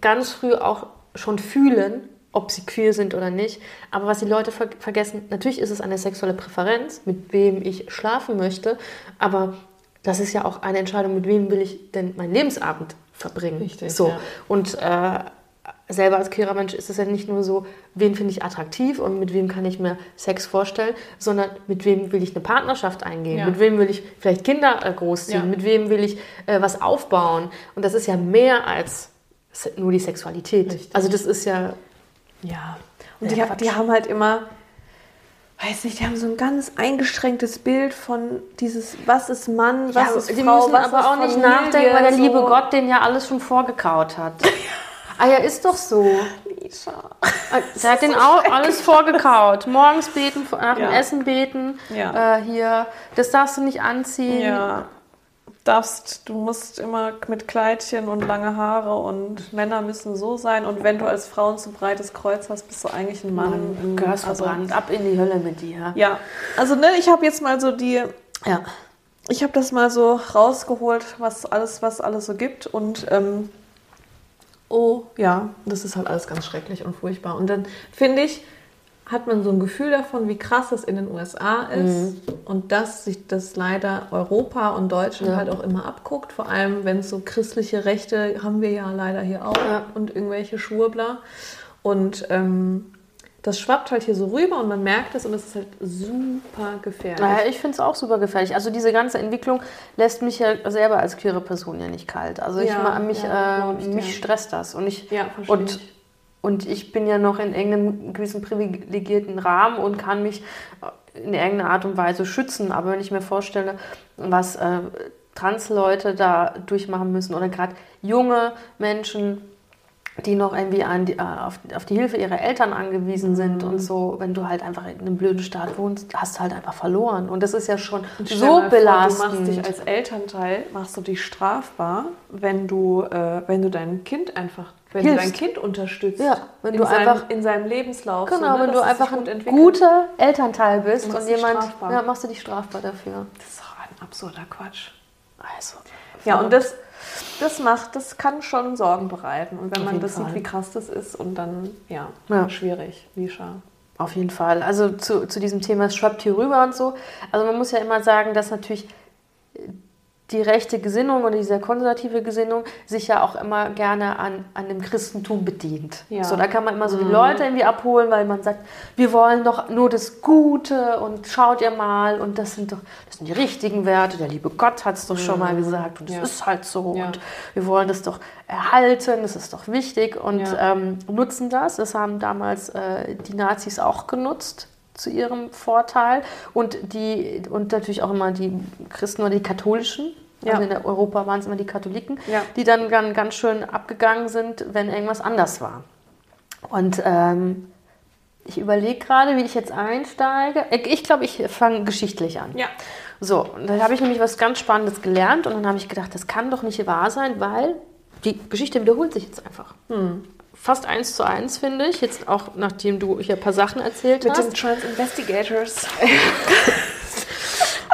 [SPEAKER 1] ganz früh auch schon fühlen, ob sie queer sind oder nicht. Aber was die Leute ver vergessen, natürlich ist es eine sexuelle Präferenz, mit wem ich schlafen möchte, aber das ist ja auch eine Entscheidung, mit wem will ich denn meinen Lebensabend verbringen.
[SPEAKER 2] Richtig,
[SPEAKER 1] so. Und äh, selber als queerer Mensch ist es ja nicht nur so, wen finde ich attraktiv und mit wem kann ich mir Sex vorstellen, sondern mit wem will ich eine Partnerschaft eingehen,
[SPEAKER 2] Ja.
[SPEAKER 1] mit wem will ich vielleicht Kinder äh, großziehen,
[SPEAKER 2] Ja.
[SPEAKER 1] mit wem will ich äh, was aufbauen. Und das ist ja mehr als nur die Sexualität.
[SPEAKER 2] Richtig.
[SPEAKER 1] Also das ist ja,
[SPEAKER 2] Ja. Und
[SPEAKER 1] Ja,
[SPEAKER 2] die, die haben halt immer, weiß nicht, die haben so ein ganz eingeschränktes Bild von dieses, was ist Mann, was
[SPEAKER 1] ja,
[SPEAKER 2] ist
[SPEAKER 1] die
[SPEAKER 2] Frau,
[SPEAKER 1] müssen
[SPEAKER 2] was
[SPEAKER 1] aber
[SPEAKER 2] ist
[SPEAKER 1] auch nicht nachdenken, weil der
[SPEAKER 2] so.
[SPEAKER 1] liebe Gott den ja alles schon vorgekaut hat. ah ja, ist doch so.
[SPEAKER 2] Lisa.
[SPEAKER 1] Der hat den auch alles vorgekaut. Morgens beten, nach dem
[SPEAKER 2] Ja.
[SPEAKER 1] Essen beten.
[SPEAKER 2] Ja.
[SPEAKER 1] Äh, hier, das darfst du nicht anziehen.
[SPEAKER 2] Ja. Darfst, du musst immer mit Kleidchen und lange Haare und Männer müssen so sein. Und wenn du als Frau ein zu breites Kreuz hast, bist du eigentlich ein Mann.
[SPEAKER 1] Mann, gehörst
[SPEAKER 2] Also-
[SPEAKER 1] verbrannt. Ab in die Hölle mit dir.
[SPEAKER 2] Ja, also ne, ich habe jetzt mal so die,
[SPEAKER 1] Ja.
[SPEAKER 2] ich habe das mal so rausgeholt, was alles, was alles so gibt und ähm, oh ja, das ist halt alles ganz schrecklich und furchtbar. Und dann finde ich, hat man so ein Gefühl davon, wie krass das in den USA ist und dass sich das leider Europa und Deutschland
[SPEAKER 1] Ja.
[SPEAKER 2] halt auch immer abguckt. Vor allem, wenn es so christliche Rechte haben wir ja leider hier auch
[SPEAKER 1] Ja.
[SPEAKER 2] und irgendwelche Schwurbler. Und ähm, das schwappt halt hier so rüber und man merkt es und es ist halt super gefährlich.
[SPEAKER 1] Naja, ich finde es auch super gefährlich. Also diese ganze Entwicklung lässt mich ja selber als queere Person ja nicht kalt. Also ich
[SPEAKER 2] Ja,
[SPEAKER 1] mich,
[SPEAKER 2] ja,
[SPEAKER 1] äh,
[SPEAKER 2] ich
[SPEAKER 1] mich stresst das. Und ich,
[SPEAKER 2] Ja,
[SPEAKER 1] und, und ich bin ja noch in irgendeinem gewissen privilegierten Rahmen und kann mich in irgendeiner Art und Weise schützen. Aber wenn ich mir vorstelle, was äh, Transleute da durchmachen müssen oder gerade junge Menschen, die noch irgendwie an die, äh, auf, auf die Hilfe ihrer Eltern angewiesen sind
[SPEAKER 2] Mhm.
[SPEAKER 1] und so, wenn du halt einfach in einem blöden Staat wohnst, hast du halt einfach verloren. Und das ist ja schon so
[SPEAKER 2] vor,
[SPEAKER 1] belastend.
[SPEAKER 2] Du machst dich als Elternteil, machst du dich strafbar, wenn du, äh, wenn du dein Kind einfach, wenn
[SPEAKER 1] Hilfst.
[SPEAKER 2] du dein Kind unterstützt.
[SPEAKER 1] Ja, wenn
[SPEAKER 2] in
[SPEAKER 1] du
[SPEAKER 2] seinem,
[SPEAKER 1] einfach-
[SPEAKER 2] in seinem Lebenslauf. so,
[SPEAKER 1] genau,
[SPEAKER 2] ne,
[SPEAKER 1] wenn du einfach
[SPEAKER 2] gut
[SPEAKER 1] ein guter Elternteil bist und jemand, ja, machst du dich strafbar dafür.
[SPEAKER 2] Das ist doch ein absurder Quatsch.
[SPEAKER 1] Also,
[SPEAKER 2] Ja, und das, das macht, das kann schon Sorgen bereiten. Und wenn
[SPEAKER 1] Auf
[SPEAKER 2] man das
[SPEAKER 1] Fall.
[SPEAKER 2] sieht, wie krass das ist, und dann, ja,
[SPEAKER 1] Ja.
[SPEAKER 2] schwierig, Lisha.
[SPEAKER 1] Auf jeden Fall. Also zu, zu diesem Thema, es schwappt hier rüber und so. Also man muss ja immer sagen, dass natürlich die rechte Gesinnung oder diese konservative Gesinnung sich ja auch immer gerne an, an dem Christentum bedient.
[SPEAKER 2] Ja.
[SPEAKER 1] So, da kann man immer so die Leute irgendwie abholen, weil man sagt, wir wollen doch nur das Gute und schaut ihr mal und das sind doch das sind die richtigen Werte. Der liebe Gott hat es doch schon mal gesagt und es
[SPEAKER 2] Ja.
[SPEAKER 1] ist halt so
[SPEAKER 2] Ja.
[SPEAKER 1] und wir wollen das doch erhalten, das ist doch wichtig und ähm, nutzen das. Das haben damals äh, die Nazis auch genutzt zu ihrem Vorteil und die und natürlich auch immer die Christen oder die Katholischen.
[SPEAKER 2] Ja.
[SPEAKER 1] Also in Europa waren es immer die Katholiken,
[SPEAKER 2] Ja.
[SPEAKER 1] die dann ganz, schön abgegangen sind, wenn irgendwas anders war. Und ähm, ich überlege gerade, wie ich jetzt einsteige. Ich glaube, ich fange geschichtlich an.
[SPEAKER 2] Ja.
[SPEAKER 1] So, da habe ich nämlich was ganz Spannendes gelernt und dann habe ich gedacht, das kann doch nicht wahr sein, weil die Geschichte wiederholt sich jetzt einfach.
[SPEAKER 2] Hm.
[SPEAKER 1] Fast eins zu eins, finde ich. Jetzt auch, nachdem du hier ein paar Sachen erzählt
[SPEAKER 2] Mit
[SPEAKER 1] hast.
[SPEAKER 2] den Trans Investigators.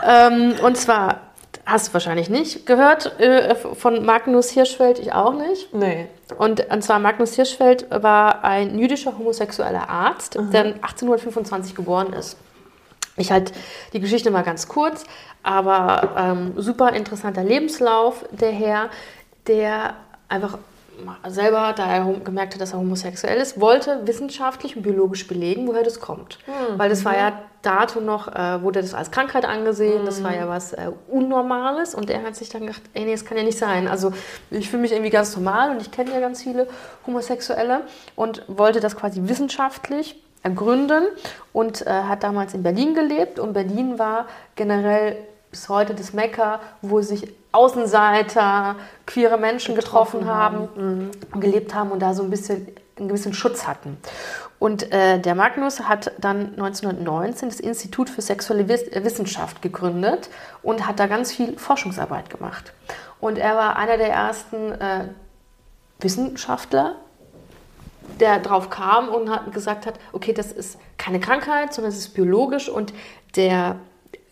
[SPEAKER 1] Ähm, und zwar, hast du wahrscheinlich nicht gehört, äh, von Magnus Hirschfeld, ich auch nicht.
[SPEAKER 2] Nee.
[SPEAKER 1] Und, und zwar Magnus Hirschfeld war ein jüdischer homosexueller Arzt, der 1825 geboren ist. Ich halt die Geschichte mal ganz kurz, aber ähm, super interessanter Lebenslauf der Herr, der einfach selber, da er gemerkt hat, dass er homosexuell ist, wollte wissenschaftlich und biologisch belegen, woher das kommt. Weil das war ja dato noch, äh, wurde das als Krankheit angesehen, das war ja was äh, Unnormales und er hat sich dann gedacht, ey, nee, das kann ja nicht sein. Also ich fühle mich irgendwie ganz normal und ich kenne ja ganz viele Homosexuelle und wollte das quasi wissenschaftlich ergründen und äh, hat damals in Berlin gelebt. Und Berlin war generell bis heute das Mekka, wo sich Außenseiter, queere Menschen getroffen, getroffen haben, haben. Mhm. gelebt haben und da so ein bisschen einen gewissen Schutz hatten. Und äh, der Magnus hat dann 1919 das Institut für sexuelle Wissenschaft gegründet und hat da ganz viel Forschungsarbeit gemacht. Und er war einer der ersten äh, Wissenschaftler, der drauf kam und hat gesagt hat, okay, das ist keine Krankheit, sondern es ist biologisch und der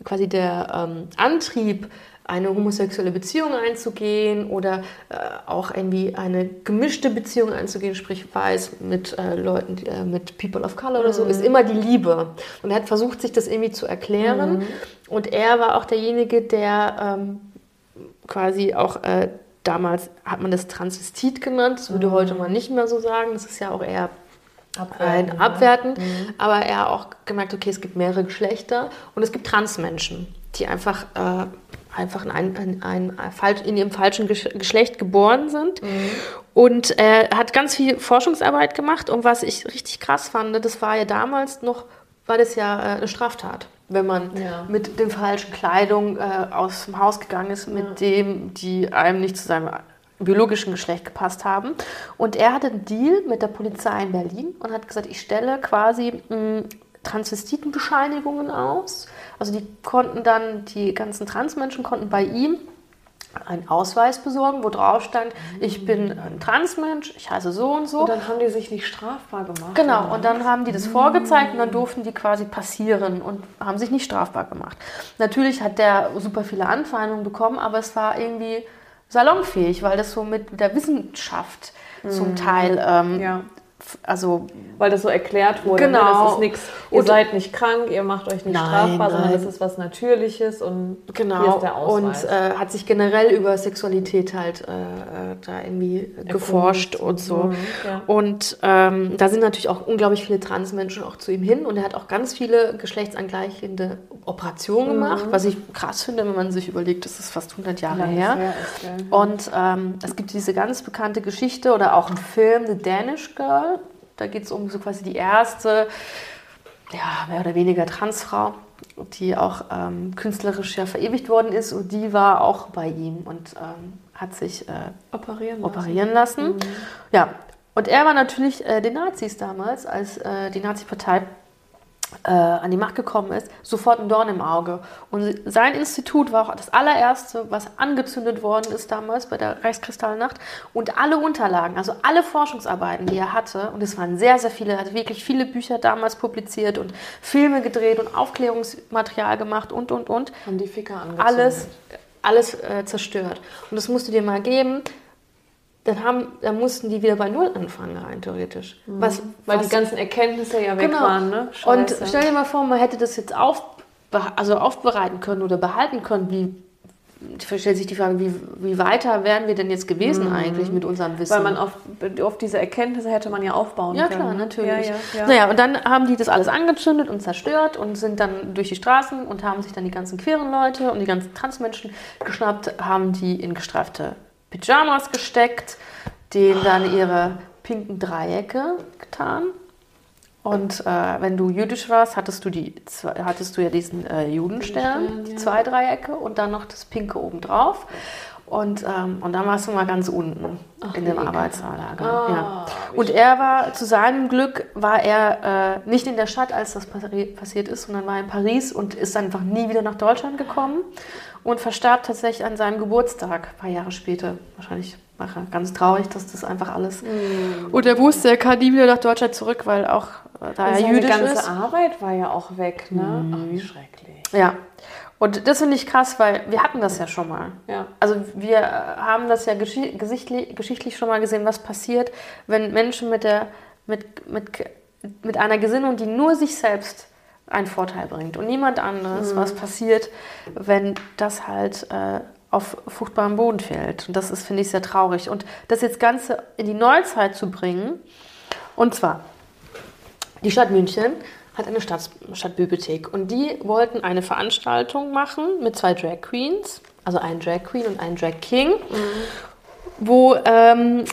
[SPEAKER 1] quasi der ähm, Antrieb, eine homosexuelle Beziehung einzugehen oder äh, auch irgendwie eine gemischte Beziehung einzugehen, sprich weiß mit äh, Leuten, äh, mit People of Color oder so, ist mhm. immer die Liebe. Und er hat versucht, sich das irgendwie zu erklären. Mhm. Und er war auch derjenige, der ähm, quasi auch äh, damals hat man das Transvestit genannt, das würde mhm. heute man nicht mehr so sagen, das ist ja auch eher Abwerten, ein Abwerten, mhm. aber er auch gemerkt, okay, es gibt mehrere Geschlechter und es gibt Transmenschen, die einfach, äh, einfach in, ein, in, ein, in, ihrem falschen Geschlecht geboren sind. Mhm. Und er hat ganz viel Forschungsarbeit gemacht und was ich richtig krass fand, das war ja damals noch, war das ja äh, eine Straftat wenn man ja. mit den falschen Kleidung äh, aus dem Haus gegangen ist, mit ja. dem, die einem nicht zu seinem biologischen Geschlecht gepasst haben. Und er hatte einen Deal mit der Polizei in Berlin und hat gesagt, ich stelle quasi mh, Transvestitenbescheinigungen aus. Also die konnten dann, die ganzen Transmenschen konnten bei ihm einen Ausweis besorgen, wo drauf stand, ich bin ein Transmensch, ich heiße so und so.
[SPEAKER 2] Und dann haben die sich nicht strafbar gemacht.
[SPEAKER 1] Genau, und dann haben die das vorgezeigt und dann durften die quasi passieren und haben sich nicht strafbar gemacht. Natürlich hat der super viele Anfeindungen bekommen, aber es war irgendwie salonfähig, weil das so mit der Wissenschaft mhm. zum Teil ähm, ja also
[SPEAKER 2] weil das so erklärt wurde,
[SPEAKER 1] genau. Ne?
[SPEAKER 2] das ist genau. nichts, ihr und seid nicht krank, ihr macht euch nicht nein, strafbar, sondern das ist was Natürliches und
[SPEAKER 1] genau. hier ist der Ausweis. Und äh, hat sich generell über Sexualität halt äh, äh da irgendwie Erkundigt. geforscht und so. Mhm, ja. Und ähm, da sind natürlich auch unglaublich viele Transmenschen auch zu ihm hin und er hat auch ganz viele geschlechtsangleichende Operationen mhm. gemacht, was ich krass finde, wenn man sich überlegt, das ist fast 100 Jahre ja, her. Ist, ja. Und ähm, es gibt diese ganz bekannte Geschichte oder auch einen Film, The Danish Girl, da geht es um so quasi die erste, ja, mehr oder weniger Transfrau, die auch ähm, künstlerisch ja verewigt worden ist. Und die war auch bei ihm und ähm, hat sich äh, operieren lassen. Operieren lassen. Mhm. Ja, und er war natürlich äh, den Nazis damals, als äh, die Nazi-Partei äh, an die Macht gekommen ist, sofort ein Dorn im Auge. Und sein Institut war auch das allererste, was angezündet worden ist damals bei der Reichskristallnacht. Und alle Unterlagen, also alle Forschungsarbeiten, die er hatte, und es waren sehr, sehr viele, er hat wirklich viele Bücher damals publiziert und Filme gedreht und Aufklärungsmaterial gemacht und, und, und.
[SPEAKER 2] Haben die Ficker angezündet.
[SPEAKER 1] Alles, alles äh, zerstört. Und das musst du dir mal geben dann, haben, dann mussten die wieder bei Null anfangen, rein theoretisch.
[SPEAKER 2] Mhm. Was, Weil was, die ganzen Erkenntnisse ja weg genau. waren. Ne?
[SPEAKER 1] Und stell dir mal vor, man hätte das jetzt auf, also aufbereiten können oder behalten können, wie stellt sich die Frage, wie, wie weiter wären wir denn jetzt gewesen mhm. eigentlich mit unserem Wissen?
[SPEAKER 2] Weil man auf, auf diese Erkenntnisse hätte man ja aufbauen
[SPEAKER 1] ja,
[SPEAKER 2] können. Ja,
[SPEAKER 1] klar, natürlich. Ja, ja, ja. Naja, und dann haben die das alles angezündet und zerstört und sind dann durch die Straßen und haben sich dann die ganzen queeren Leute und die ganzen Transmenschen geschnappt, haben die in gestreifte Pyjamas gesteckt, denen dann ihre pinken Dreiecke getan. Und äh, wenn du jüdisch warst, hattest du, die, hattest du ja diesen äh, Judenstern, die zwei Dreiecke und dann noch das pinke obendrauf. Und, ähm, und dann warst du mal ganz unten Ach, in dem Arbeitslager. Oh, ja. Und er war, zu seinem Glück, war er äh, nicht in der Stadt, als das passiert ist, sondern war in Paris und ist einfach nie wieder nach Deutschland gekommen und verstarb tatsächlich an seinem Geburtstag, ein paar Jahre später. Wahrscheinlich war er ganz traurig, dass das einfach alles. Mm. Und er wusste, er kann nie wieder nach Deutschland zurück, weil auch äh, da er jüdisch
[SPEAKER 2] ist. Die ganze Arbeit war ja auch weg, ne? Mm. Ach, wie schrecklich.
[SPEAKER 1] Ja. Und das finde ich krass, weil wir hatten das ja schon mal. Ja. Also wir haben das ja geschichtlich, geschichtlich schon mal gesehen, was passiert, wenn Menschen mit, der, mit, mit, mit einer Gesinnung, die nur sich selbst einen Vorteil bringt und niemand anderes, mhm. was passiert, wenn das halt äh, auf fruchtbarem Boden fällt. Und das ist, finde ich, sehr traurig. Und das jetzt Ganze in die Neuzeit zu bringen, und zwar, die Stadt München hat eine Stadt, Stadtbibliothek und die wollten eine Veranstaltung machen mit zwei Drag Queens, also einen Drag Queen und einen Drag King, mhm. wo, ähm,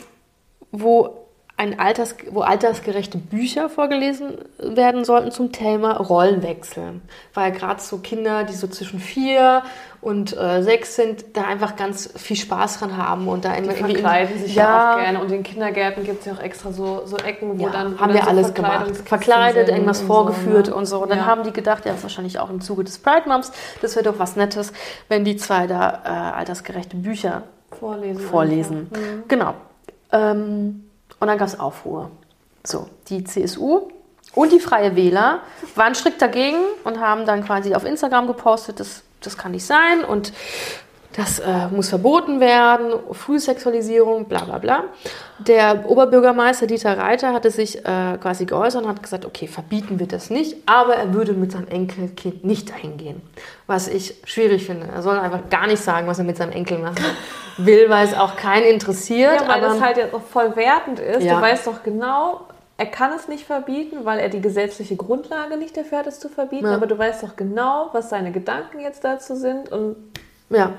[SPEAKER 1] wo ein Alters, wo altersgerechte Bücher vorgelesen werden sollten zum Thema Rollenwechsel. Weil gerade so Kinder, die so zwischen vier und äh, sechs sind, da einfach ganz viel Spaß dran haben und da
[SPEAKER 2] Die
[SPEAKER 1] immer
[SPEAKER 2] verkleiden sich
[SPEAKER 1] ja,
[SPEAKER 2] ja auch gerne. Und in Kindergärten gibt es ja auch extra so, so Ecken, wo
[SPEAKER 1] ja,
[SPEAKER 2] dann. wo
[SPEAKER 1] haben
[SPEAKER 2] dann
[SPEAKER 1] wir
[SPEAKER 2] so
[SPEAKER 1] alles gemacht. Verkleidet, irgendwas
[SPEAKER 2] und
[SPEAKER 1] vorgeführt
[SPEAKER 2] so, ne?
[SPEAKER 1] und so. Und dann
[SPEAKER 2] Ja.
[SPEAKER 1] haben die gedacht, ja, wahrscheinlich auch im Zuge des Pride Months, das wäre doch was Nettes, wenn die zwei da äh, altersgerechte Bücher
[SPEAKER 2] vorlesen.
[SPEAKER 1] vorlesen.
[SPEAKER 2] Mhm.
[SPEAKER 1] Genau. Ähm, und dann gab es Aufruhr. So, die CSU und die Freie Wähler waren strikt dagegen und haben dann quasi auf Instagram gepostet, das, das kann nicht sein und das äh, muss verboten werden, Frühsexualisierung, bla bla bla. Der Oberbürgermeister Dieter Reiter hatte sich äh, quasi geäußert und hat gesagt, okay, verbieten wir das nicht, aber er würde mit seinem Enkelkind nicht dahin gehen. Was ich schwierig finde. Er soll einfach gar nicht sagen, was er mit seinem Enkel machen will, weil es auch keinen interessiert.
[SPEAKER 2] Ja, weil
[SPEAKER 1] aber
[SPEAKER 2] das halt jetzt auch voll wertend ist.
[SPEAKER 1] Ja.
[SPEAKER 2] Du weißt doch genau, er kann es nicht verbieten, weil er die gesetzliche Grundlage nicht dafür hat, es zu verbieten.
[SPEAKER 1] Ja.
[SPEAKER 2] Aber du weißt doch genau, was seine Gedanken jetzt dazu sind. Und
[SPEAKER 1] ja,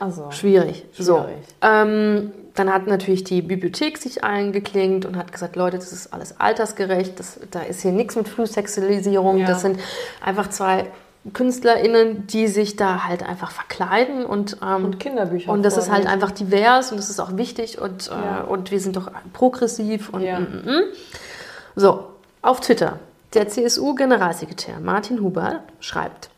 [SPEAKER 2] also.
[SPEAKER 1] schwierig. So.
[SPEAKER 2] Schwierig.
[SPEAKER 1] Ähm, dann hat natürlich die Bibliothek sich eingeklinkt und hat gesagt, Leute, das ist alles altersgerecht, das, da ist hier nichts mit Frühsexualisierung.
[SPEAKER 2] Ja.
[SPEAKER 1] Das sind einfach zwei KünstlerInnen, die sich da halt einfach verkleiden und, ähm,
[SPEAKER 2] Und Kinderbücher
[SPEAKER 1] Und das ist halt einfach divers und das ist auch wichtig und,
[SPEAKER 2] Ja.
[SPEAKER 1] äh, und wir sind doch progressiv und
[SPEAKER 2] Ja.
[SPEAKER 1] mm, mm, mm. so, auf Twitter. Der CSU-Generalsekretär Martin Huber schreibt,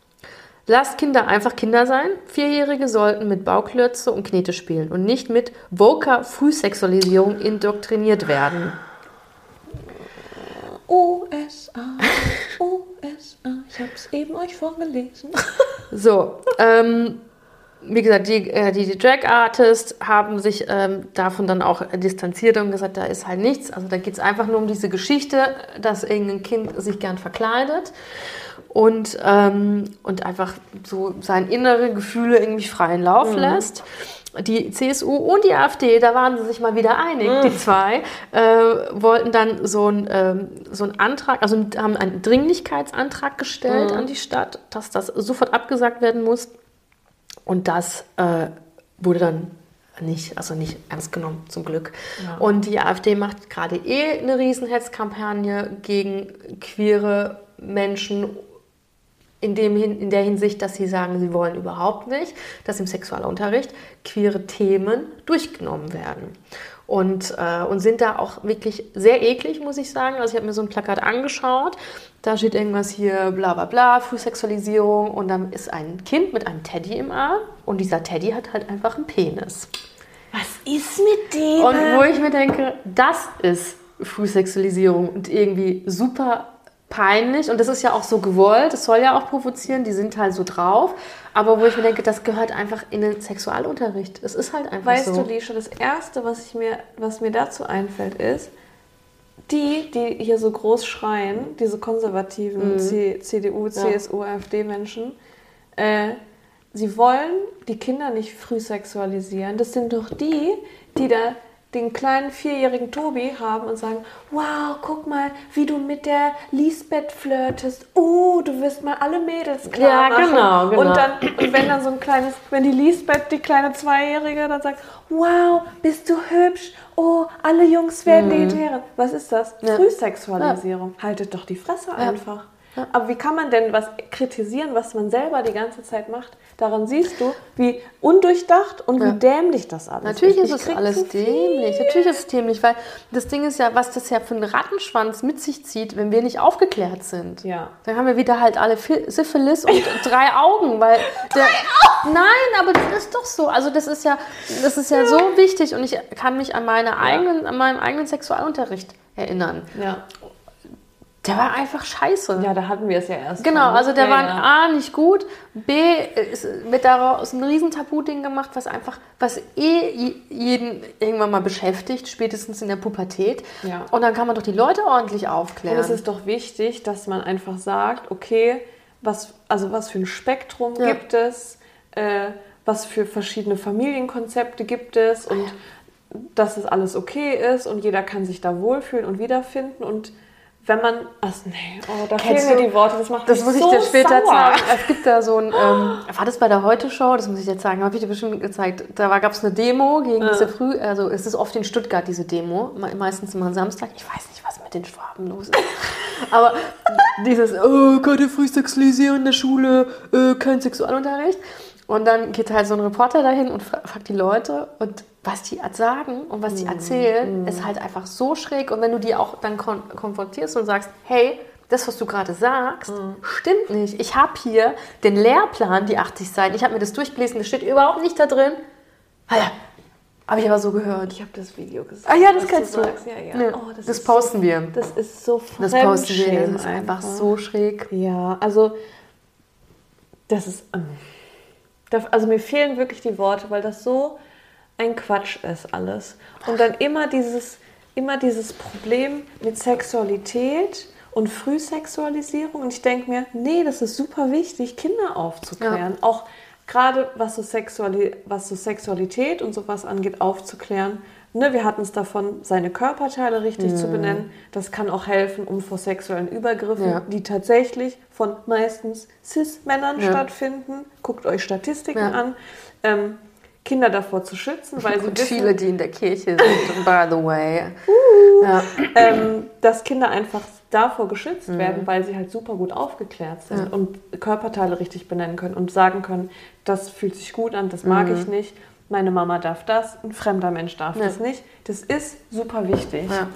[SPEAKER 1] Lasst Kinder einfach Kinder sein. Vierjährige sollten mit Bauklötze und Knete spielen und nicht mit woker Frühsexualisierung indoktriniert werden.
[SPEAKER 2] USA, USA, ich habe es eben euch vorgelesen.
[SPEAKER 1] So, ähm, wie gesagt, die, äh, die, die Drag-Artists haben sich ähm, davon dann auch distanziert und gesagt, da ist halt nichts. Also da geht es einfach nur um diese Geschichte, dass irgendein Kind sich gern verkleidet und, ähm, und einfach so seine innere Gefühle irgendwie freien Lauf lässt. Die CSU und die AfD, da waren sie sich mal wieder einig, die zwei, äh, wollten dann so einen ähm, so einen Antrag, also haben einen Dringlichkeitsantrag gestellt an die Stadt, dass das sofort abgesagt werden muss. Und das äh, wurde dann nicht, also nicht ernst genommen, zum Glück. Und die AfD macht gerade eh eine riesen Hetzkampagne gegen queere Menschen in, dem, in der Hinsicht, dass sie sagen, sie wollen überhaupt nicht, dass im Sexualunterricht queere Themen durchgenommen werden. Und, äh, und sind da auch wirklich sehr eklig, muss ich sagen. Also ich habe mir so ein Plakat angeschaut, da steht irgendwas hier, bla bla bla, Frühsexualisierung und dann ist ein Kind mit einem Teddy im Arm und dieser Teddy hat halt einfach einen Penis.
[SPEAKER 2] Was ist mit dem?
[SPEAKER 1] Und wo ich mir denke, das ist Frühsexualisierung und irgendwie super peinlich. Und das ist ja auch so gewollt, das soll ja auch provozieren, die sind halt so drauf. Aber wo ich mir denke, das gehört einfach in den Sexualunterricht. Es ist halt einfach
[SPEAKER 2] Weißt
[SPEAKER 1] so.
[SPEAKER 2] du, Lisha, das Erste, was, ich mir, was mir dazu einfällt, ist, die, die hier so groß schreien, diese konservativen C CDU, CSU, AfD-Menschen, äh, sie wollen die Kinder nicht früh sexualisieren. Das sind doch die, die da den kleinen vierjährigen Tobi haben und sagen, wow, guck mal, wie du mit der Lisbeth flirtest. Oh, du wirst mal alle Mädels klar
[SPEAKER 1] Ja,
[SPEAKER 2] machen.
[SPEAKER 1] genau, genau.
[SPEAKER 2] Und dann und wenn dann so ein kleines, wenn die Lisbeth, die kleine Zweijährige, dann sagt, wow, bist du hübsch, oh, alle Jungs werden Vegetarier. Was ist das?
[SPEAKER 1] Mhm. Ja.
[SPEAKER 2] Frühsexualisierung. Haltet doch die Fresse einfach. Aber wie kann man denn was kritisieren, was man selber die ganze Zeit macht? Daran siehst du, wie undurchdacht und
[SPEAKER 1] Ja.
[SPEAKER 2] wie dämlich das alles
[SPEAKER 1] Natürlich
[SPEAKER 2] ist.
[SPEAKER 1] ist
[SPEAKER 2] Ich
[SPEAKER 1] es alles dämlich. Natürlich ist es dämlich, weil das Ding ist ja, was das ja für einen Rattenschwanz mit sich zieht, wenn wir nicht aufgeklärt sind.
[SPEAKER 2] Ja.
[SPEAKER 1] Dann haben wir wieder halt alle Syphilis und drei Augen, weil der, Nein, aber das ist doch so. Also das ist ja, das ist ja, so wichtig und ich kann mich an meine eigenen, an meinen eigenen Sexualunterricht erinnern.
[SPEAKER 2] Ja.
[SPEAKER 1] Der war einfach scheiße.
[SPEAKER 2] ja, da hatten wir es ja erst.
[SPEAKER 1] Genau, also der
[SPEAKER 2] ja,
[SPEAKER 1] war
[SPEAKER 2] ja.
[SPEAKER 1] A nicht gut, B ist, wird daraus ein riesen Tabu-Ding gemacht, was einfach, was eh je- jeden irgendwann mal beschäftigt, spätestens in der Pubertät.
[SPEAKER 2] Ja.
[SPEAKER 1] Und dann kann man doch die Leute ordentlich
[SPEAKER 2] Und
[SPEAKER 1] aufklären.
[SPEAKER 2] es ist doch wichtig, dass man einfach sagt, okay, was, also was für ein Spektrum
[SPEAKER 1] Ja.
[SPEAKER 2] gibt es, äh, was für verschiedene Familienkonzepte gibt es und dass es alles okay ist und jeder kann sich da wohlfühlen und wiederfinden und wenn man. Ach nee, oh, da fehlen mir
[SPEAKER 1] du-
[SPEAKER 2] die Worte. Das macht
[SPEAKER 1] Das muss ich
[SPEAKER 2] so
[SPEAKER 1] dir später
[SPEAKER 2] sauer.
[SPEAKER 1] zeigen. Es gibt da so ein, ähm, war das bei der Heute-Show? Das muss ich dir zeigen, habe ich dir bestimmt gezeigt. Da gab es eine Demo gegen diese Früh, also es ist oft in Stuttgart diese Demo, me- meistens immer am Samstag. Ich weiß nicht, was mit den Schwaben los ist. Aber dieses, oh, keine Frühsexualisierung in der Schule, äh, kein Sexualunterricht. Und dann geht halt so ein Reporter dahin und fra- fragt die Leute und was die sagen und was die erzählen, ist halt einfach so schräg. Und wenn du die auch dann kon konfrontierst und sagst, hey, das, was du gerade sagst, stimmt nicht. Ich habe hier den Lehrplan, die 80 Seiten, ich habe mir das durchgelesen, das steht überhaupt nicht da drin. Ah ja, habe ich aber so gehört.
[SPEAKER 2] Ich habe das Video gesehen.
[SPEAKER 1] Ah ja, das
[SPEAKER 2] was
[SPEAKER 1] kennst du.
[SPEAKER 2] sagst. Ja, ja.
[SPEAKER 1] Nee,
[SPEAKER 2] Oh,
[SPEAKER 1] das
[SPEAKER 2] ist
[SPEAKER 1] posten
[SPEAKER 2] so,
[SPEAKER 1] wir.
[SPEAKER 2] Das ist so
[SPEAKER 1] Das posten wir, das ist einfach so schräg.
[SPEAKER 2] Ja, also das ist. ähm, Also mir fehlen wirklich die Worte, weil das so ein Quatsch ist alles. Und dann immer dieses, immer dieses Problem mit Sexualität und Frühsexualisierung. Und ich denke mir, nee, das ist super wichtig, Kinder aufzuklären. Auch gerade was so, Sexuali was so Sexualität und sowas angeht, aufzuklären. Ne, wir hatten es davon, seine Körperteile richtig zu benennen. Das kann auch helfen, um vor sexuellen Übergriffen,
[SPEAKER 1] Ja.
[SPEAKER 2] die tatsächlich von meistens Cis-Männern
[SPEAKER 1] Ja.
[SPEAKER 2] stattfinden. Guckt euch Statistiken
[SPEAKER 1] Ja.
[SPEAKER 2] an. Ähm, Kinder davor zu schützen, weil sie
[SPEAKER 1] Und
[SPEAKER 2] wissen,
[SPEAKER 1] viele, die in der Kirche sind, by the way. Ja.
[SPEAKER 2] ähm, dass Kinder einfach davor geschützt
[SPEAKER 1] Mhm.
[SPEAKER 2] werden, weil sie halt super gut aufgeklärt sind und Körperteile richtig benennen können und sagen können, das fühlt sich gut an, das mag ich nicht, meine Mama darf das, ein fremder Mensch darf
[SPEAKER 1] Mhm. Ja.
[SPEAKER 2] das nicht. Das ist super wichtig.
[SPEAKER 1] Ja.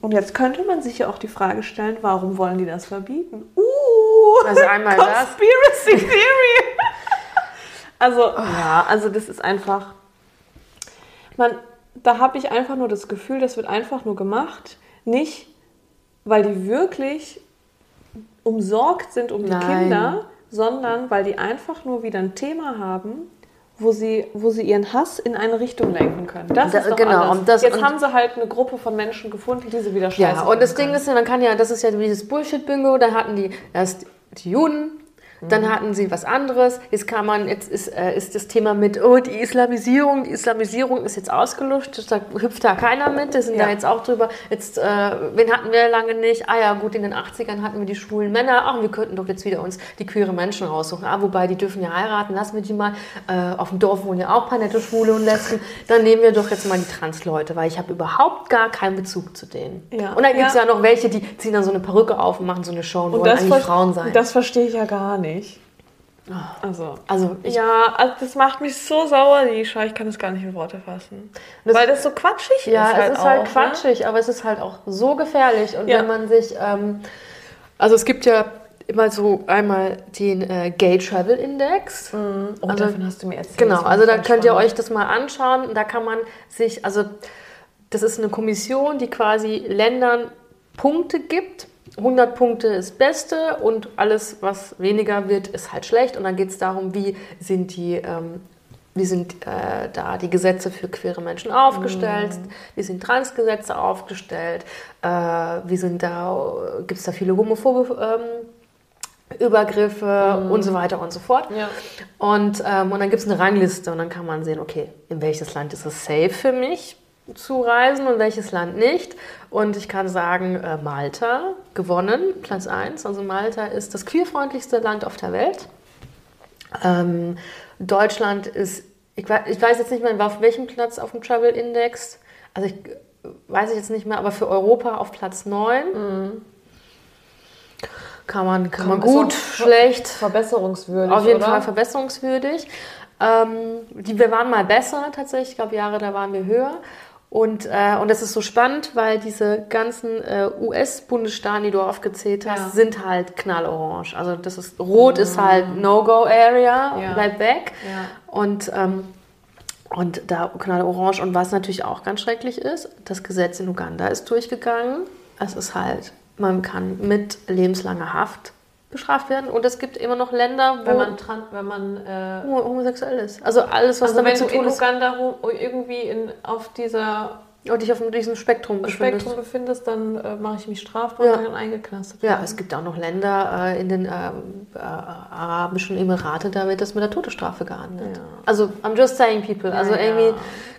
[SPEAKER 2] Und jetzt könnte man sich ja auch die Frage stellen, warum wollen die das verbieten? Uh,
[SPEAKER 1] Also einmal das.
[SPEAKER 2] Conspiracy Theory. also, ja, also das ist einfach. Man, da habe ich einfach nur das Gefühl, das wird einfach nur gemacht, nicht weil die wirklich umsorgt sind um die
[SPEAKER 1] Nein.
[SPEAKER 2] Kinder, sondern weil die einfach nur wieder ein Thema haben, wo sie, wo sie ihren Hass in eine Richtung lenken können. Das
[SPEAKER 1] Da-
[SPEAKER 2] ist doch
[SPEAKER 1] genau,
[SPEAKER 2] alles.
[SPEAKER 1] das-
[SPEAKER 2] Jetzt haben sie halt eine Gruppe von Menschen gefunden, die sie wieder scheiße
[SPEAKER 1] Ja, und das Ding ist ja, man kann ja, das ist ja dieses Bullshit-Bingo, da hatten die erst die Juden, dann
[SPEAKER 2] Mhm.
[SPEAKER 1] hatten sie was anderes, jetzt kann man, jetzt ist, äh, ist das Thema mit, oh, die Islamisierung, die Islamisierung ist jetzt ausgelöscht, da hüpft da keiner mit, wir sind
[SPEAKER 2] Ja.
[SPEAKER 1] da jetzt auch drüber, jetzt, äh, wen hatten wir lange nicht, ah ja, gut, in den 80ern hatten wir die schwulen Männer, ach, wir könnten doch jetzt wieder uns die queere Menschen raussuchen, ah, wobei, die dürfen ja heiraten, lassen wir die mal, äh, auf dem Dorf wohnen ja auch ein paar nette Schwule und Lesben, dann nehmen wir doch jetzt mal die Trans-Leute, weil ich habe überhaupt gar keinen Bezug zu denen.
[SPEAKER 2] Ja.
[SPEAKER 1] Und dann gibt es
[SPEAKER 2] Ja.
[SPEAKER 1] ja. noch welche, die ziehen dann so eine Perücke auf und machen so eine Show und,
[SPEAKER 2] Und
[SPEAKER 1] wollen
[SPEAKER 2] das,
[SPEAKER 1] eigentlich Frauen sein.
[SPEAKER 2] das verstehe ich ja gar nicht. Also,
[SPEAKER 1] also ich,
[SPEAKER 2] ja, also das macht mich so sauer, Lisha. Ich kann das gar nicht in Worte fassen.
[SPEAKER 1] Das-
[SPEAKER 2] Weil das so quatschig
[SPEAKER 1] ja,
[SPEAKER 2] ist.
[SPEAKER 1] es
[SPEAKER 2] halt
[SPEAKER 1] ist
[SPEAKER 2] auch,
[SPEAKER 1] halt
[SPEAKER 2] ne?
[SPEAKER 1] quatschig, aber es ist halt auch so gefährlich. Und
[SPEAKER 2] Ja.
[SPEAKER 1] wenn man sich, ähm, also es gibt ja immer so einmal den äh, Gay Travel Index.
[SPEAKER 2] Oh,
[SPEAKER 1] Also-
[SPEAKER 2] davon hast du mir erzählt.
[SPEAKER 1] Genau, also da
[SPEAKER 2] ich
[SPEAKER 1] könnt ihr
[SPEAKER 2] spannend.
[SPEAKER 1] euch das mal anschauen. Da kann man sich, also das ist eine Kommission, die quasi Ländern Punkte gibt. 100 Punkte ist Beste und alles, was weniger wird, ist halt schlecht. Und dann geht es darum, wie sind die, ähm, wie sind äh, da die Gesetze für queere Menschen aufgestellt, wie sind Transgesetze aufgestellt, äh, wie sind da, gibt es da viele homophobe ähm, Übergriffe und so weiter und so fort.
[SPEAKER 2] Ja.
[SPEAKER 1] Und, ähm, und dann gibt es eine Rangliste und dann kann man sehen, okay, in welches Land ist es safe für mich zu reisen und welches Land nicht. Und ich kann sagen, äh, Malta gewonnen, Platz 1. Also Malta ist das queerfreundlichste Land auf der Welt. Ähm, Deutschland ist, ich weiß, ich weiß jetzt nicht mehr, auf welchem Platz auf dem Travel Index. Also ich äh, weiß ich jetzt nicht mehr, aber für Europa auf Platz 9. Kann man, kann man
[SPEAKER 2] Ist
[SPEAKER 1] gut, schlecht.
[SPEAKER 2] Verbesserungswürdig.
[SPEAKER 1] Auf jeden
[SPEAKER 2] oder?
[SPEAKER 1] Fall verbesserungswürdig. Ähm, die, wir waren mal besser tatsächlich. Ich glaube, Jahre da waren wir höher. Und, äh, und das ist so spannend, weil diese ganzen äh, US-Bundesstaaten, die du aufgezählt hast,
[SPEAKER 2] Ja.
[SPEAKER 1] sind halt knallorange. Also das ist rot ist halt No-Go-Area,
[SPEAKER 2] Ja.
[SPEAKER 1] bleib weg.
[SPEAKER 2] Ja.
[SPEAKER 1] Und, ähm, und da knallorange. Und was natürlich auch ganz schrecklich ist, das Gesetz in Uganda ist durchgegangen. Es ist halt, man kann mit lebenslanger Haft bestraft werden. Und es gibt immer noch Länder, wo
[SPEAKER 2] Wenn man, tran wenn man äh,
[SPEAKER 1] homo- homosexuell ist. Also alles, was
[SPEAKER 2] also wenn
[SPEAKER 1] damit
[SPEAKER 2] du
[SPEAKER 1] zu tun
[SPEAKER 2] in
[SPEAKER 1] ist
[SPEAKER 2] Uganda ho- irgendwie in, auf dieser
[SPEAKER 1] und dich auf diesem Spektrum befindest.
[SPEAKER 2] Spektrum befindest, dann äh, mache ich mich strafbar
[SPEAKER 1] Ja.
[SPEAKER 2] und kann eingeknastet
[SPEAKER 1] Ja, es gibt auch noch Länder äh, in den ähm, äh, Arabischen Emiraten, da wird das mit der Todesstrafe geahndet.
[SPEAKER 2] Ja.
[SPEAKER 1] Also, I'm just saying people. Also
[SPEAKER 2] Ja,
[SPEAKER 1] irgendwie,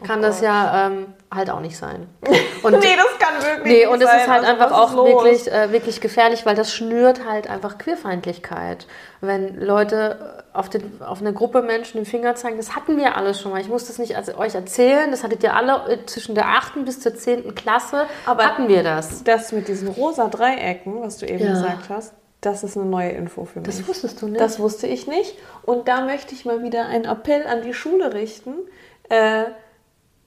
[SPEAKER 1] kann das ja ähm, halt auch nicht sein. Und
[SPEAKER 2] nee, das kann wirklich
[SPEAKER 1] Nee, und es ist halt
[SPEAKER 2] Also,
[SPEAKER 1] einfach auch wirklich, äh, wirklich gefährlich, weil das schnürt halt einfach Queerfeindlichkeit. Wenn Leute auf, den, auf eine Gruppe Menschen den Finger zeigen, das hatten wir alles schon mal. Ich muss das nicht als, euch erzählen, das hattet ihr alle äh, zwischen der 8. bis zur 10. Klasse,
[SPEAKER 2] Aber-
[SPEAKER 1] hatten wir das.
[SPEAKER 2] Das mit diesen rosa Dreiecken, was du eben
[SPEAKER 1] Ja.
[SPEAKER 2] gesagt hast, das ist eine neue Info für mich.
[SPEAKER 1] Das wusstest du nicht?
[SPEAKER 2] Das wusste ich nicht. Und da möchte ich mal wieder einen Appell an die Schule richten, äh,